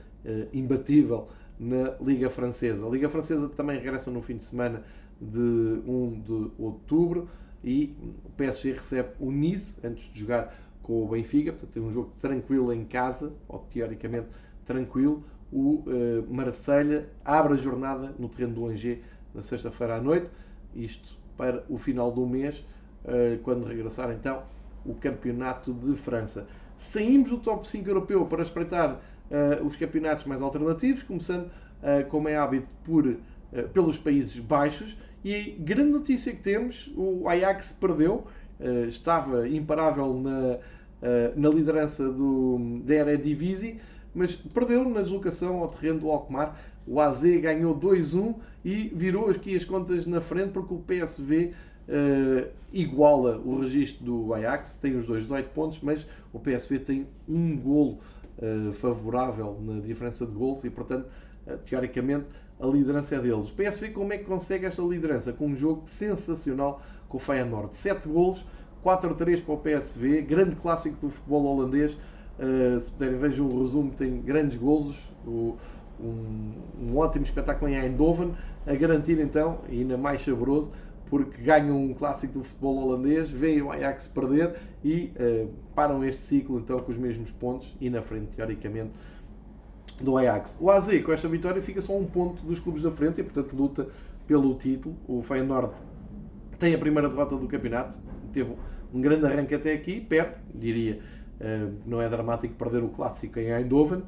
imbatível na Liga Francesa. A Liga Francesa também regressa no fim de semana de 1 de outubro e o PSG recebe o Nice antes de jogar com o Benfica, portanto tem um jogo tranquilo em casa, ou teoricamente tranquilo. O uh, Marselha abre a jornada no terreno do Angers na sexta-feira à noite, isto para o final do mês, uh, quando regressar então o Campeonato de França. Saímos do top 5 europeu para espreitar uh, os campeonatos mais alternativos, começando, como é hábito, por, pelos Países Baixos. E grande notícia que temos: o Ajax perdeu eh, estava imparável na, eh, na liderança do, da Eredivisie, mas perdeu na deslocação ao terreno do Alkmaar. O AZ ganhou 2-1 e virou aqui as contas na frente porque o PSV uh, eh, iguala o registro do Ajax, tem os dois 18 pontos, mas o PSV tem um golo uh, favorável na diferença de golos e, portanto, uh, teoricamente, a liderança é deles. O PSV como é que consegue esta liderança? Com um jogo sensacional com o Feyenoord. 7 golos, 4-3 para o PSV, grande clássico do futebol holandês. Uh, se puderem, vejam o resumo, tem grandes golos. O, um, um, ótimo espetáculo em Eindhoven, a garantir então, ainda mais saboroso, porque ganham um clássico do futebol holandês, veem o Ajax perder e uh, param este ciclo então com os mesmos pontos e na frente, teoricamente, do Ajax. O AZ, com esta vitória, fica só um ponto dos clubes da frente e, portanto, luta pelo título. O Feyenoord tem a primeira derrota do campeonato, teve um grande arranque até aqui, perto, diria, eh, não é dramático perder o clássico em Eindhoven.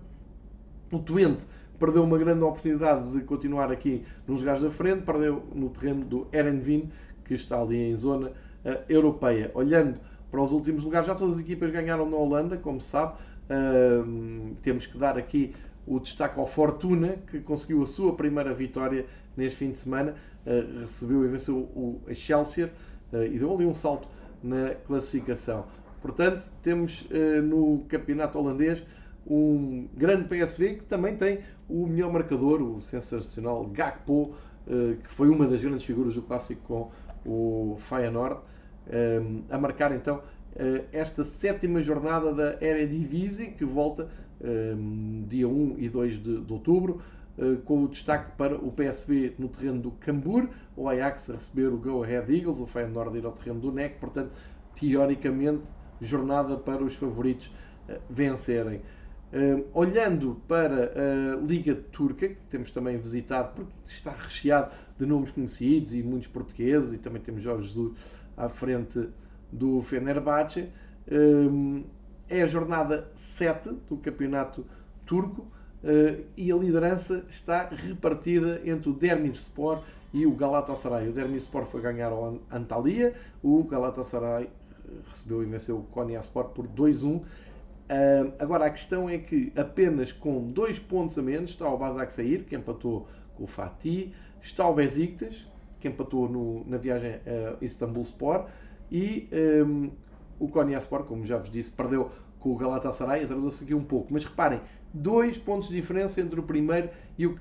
O Twente perdeu uma grande oportunidade de continuar aqui nos lugares da frente, perdeu no terreno do Erenvin, que está ali em zona uh, europeia. Olhando para os últimos lugares, já todas as equipas ganharam na Holanda, como se sabe. Uh, temos que dar aqui o destaque ao Fortuna, que conseguiu a sua primeira vitória neste fim de semana, uh, recebeu e venceu o Chelsea uh, e deu ali um salto na classificação. Portanto, temos uh, no campeonato holandês um grande PSV que também tem o melhor marcador, o sensacional Gakpo, que foi uma das grandes figuras do clássico com o Feyenoord, a marcar então esta sétima jornada da Eredivisie, que volta dia 1 e 2 de, de outubro. Eh, com o destaque para o PSV no terreno do Cambur, o Ajax a receber o Go Ahead Eagles, o Feyenoord ir ao terreno do NEC, portanto, teoricamente, jornada para os favoritos eh, vencerem. Uh, olhando para a Liga Turca, que temos também visitado, porque está recheado de nomes conhecidos e muitos portugueses, e também temos Jorge Jesus à frente do Fenerbahçe. É a jornada 7 do campeonato turco e a liderança está repartida entre o Dermirspor e o Galatasaray. O Dermirspor foi ganhar ao Antalya, o Galatasaray recebeu e venceu o Konyaspor por 2-1. Uh, agora, a questão é que apenas com dois pontos a menos está o Basak Sair, que empatou com o Fatih, está o Besiktas, que empatou no, na viagem a Istanbul Sport, e um, o Konyaspor, como já vos disse, perdeu com o Galatasaray, atrasou-se aqui um pouco. Mas reparem, dois pontos de diferença entre o primeiro e o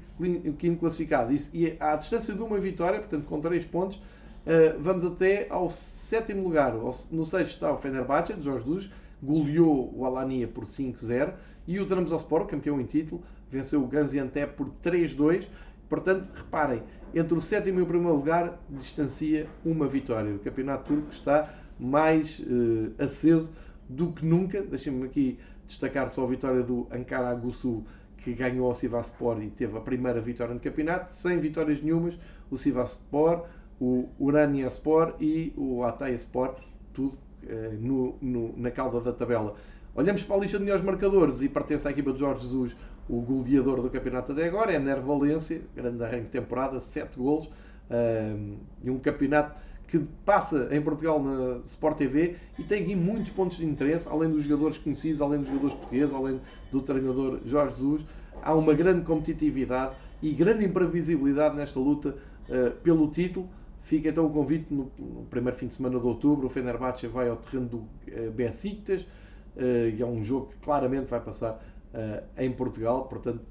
quinto classificado. E à distância de uma vitória, portanto com três pontos, uh, vamos até ao sétimo lugar. No sexto está o Fenerbahçe, de Jorge Jesus, goleou o Alania por 5-0 e o Trabzonspor, campeão em título, venceu o Gaziantep por 3-2. Portanto, reparem, entre o sétimo e o primeiro lugar distancia uma vitória. O campeonato turco está mais uh, aceso do que nunca. Deixem-me aqui destacar só a vitória do Ankara Gusu, que ganhou ao Sivaspor e teve a primeira vitória no campeonato, sem vitórias nenhumas. O Sivaspor, o Urania Sport e o Ataya Sport, tudo eh, no, no, na cauda da tabela. Olhamos para a lista de melhores marcadores e pertence à equipa de Jorge Jesus o goleador do campeonato até agora, é Ner Valência, grande arranque de temporada, 7 golos, um, e um campeonato que passa em Portugal na Sport TV e tem aqui muitos pontos de interesse, além dos jogadores conhecidos, além dos jogadores portugueses, além do treinador Jorge Jesus, há uma grande competitividade e grande imprevisibilidade nesta luta uh, pelo título. Fica então o convite no, no, primeiro fim de semana de outubro. O Fenerbahçe vai ao terreno do uh, Besiktas uh, e é um jogo que claramente vai passar uh, em Portugal. Portanto,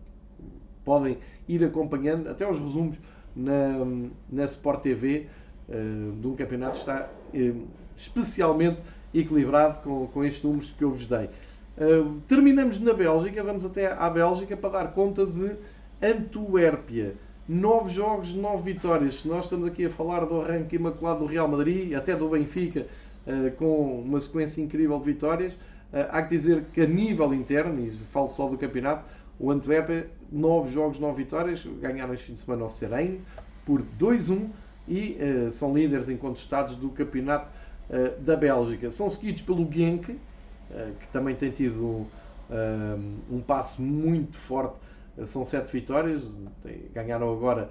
podem ir acompanhando até os resumos na, na Sport TV de um campeonato está especialmente equilibrado com, com estes números que eu vos dei. terminamos na Bélgica, vamos até à Bélgica para dar conta de Antuérpia. Nove jogos, nove vitórias. Nós estamos aqui a falar do arranque imaculado do Real Madrid, até do Benfica, eh, com uma sequência incrível de vitórias. Eh, há que dizer que a nível interno, e falo só do campeonato, o Antwerp, nove jogos, nove vitórias, ganharam este fim de semana ao Serem por 2-1 e uh, são líderes incontestados do campeonato uh, da Bélgica. São seguidos pelo Genk, uh, que também tem tido um passo muito forte são sete vitórias, ganharam agora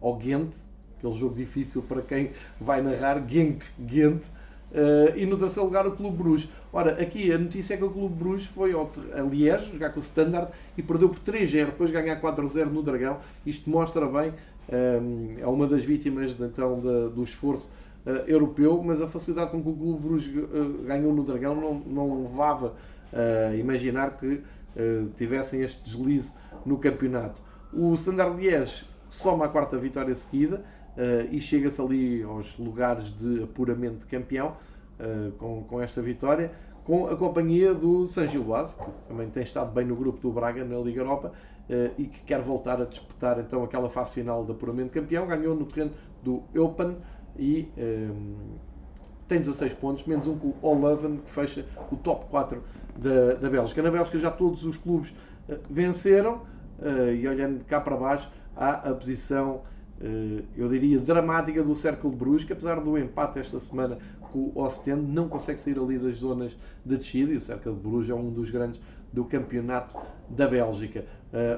ao Ghent, aquele jogo difícil para quem vai narrar, Genk, Ghent, e no terceiro lugar o Clube Bruges. Ora, aqui a notícia é que o Clube Bruges foi ao, a Liège jogar com o Standard e perdeu por 3-0, depois de ganhar 4-0 no Dragão. Isto mostra bem, um, é uma das vítimas então, do esforço uh, europeu, mas a facilidade com que o Clube Bruges uh, ganhou no Dragão não, não levava a imaginar que uh, tivessem este deslize no campeonato. O Standard Liège soma a quarta vitória seguida e chega-se ali aos lugares de apuramento de campeão com, com esta vitória, com a companhia do San Gilbase, que também tem estado bem no grupo do Braga na Liga Europa e que quer voltar a disputar então aquela fase final de apuramento campeão. Ganhou no terreno do Eupen e um, tem 16 pontos, menos um com o Leuven, que fecha o top 4 da, da Bélgica. Na Bélgica já todos os clubes uh, venceram uh, e olhando cá para baixo há a posição, uh, eu diria, dramática do Círculo de Bruges, que apesar do empate esta semana com o Ostende, não consegue sair ali das zonas de descida e o Círculo de Bruges é um dos grandes do campeonato da Bélgica.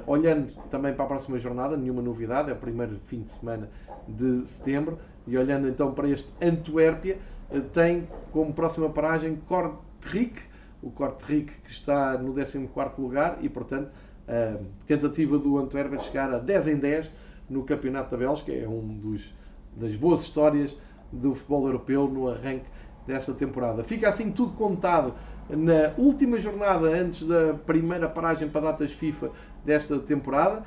Olhando também para a próxima jornada, nenhuma novidade, é o primeiro fim de semana de setembro, e olhando então para este Antuérpia, tem como próxima paragem Kortrijk, o Kortrijk que está no 14 lugar e, portanto, a tentativa do Antwerp de chegar a 10 em 10 no Campeonato da Bélgica é um dos, das boas histórias do futebol europeu no arranque desta temporada. Fica assim tudo contado na última jornada antes da primeira paragem para datas FIFA desta temporada.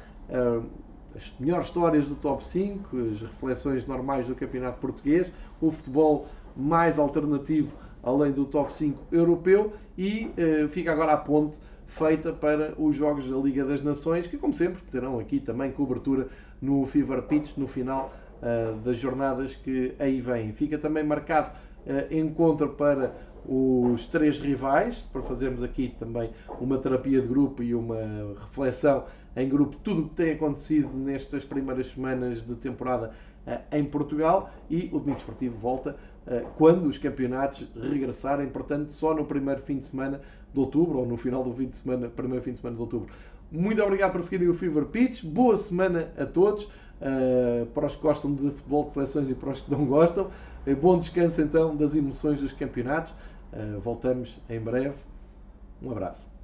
As melhores histórias do top 5, as reflexões normais do Campeonato Português, o futebol mais alternativo além do top 5 europeu e uh, fica agora a ponte feita para os Jogos da Liga das Nações, que como sempre terão aqui também cobertura no Fever Pitch no final uh, das jornadas que aí vêm. Fica também marcado encontro para os três rivais, para fazermos aqui também uma terapia de grupo e uma reflexão em grupo, tudo o que tem acontecido nestas primeiras semanas de temporada eh, em Portugal e o Domingo Esportivo volta eh, quando os campeonatos regressarem, portanto, só no primeiro fim de semana de outubro ou no final do fim de semana, primeiro fim de semana de outubro. Muito obrigado por seguirem o Fever Pitch. Boa semana a todos. Uh, para os que gostam de futebol de seleções e para os que não gostam. Bom descanso então das emoções dos campeonatos. Uh, voltamos em breve. Um abraço.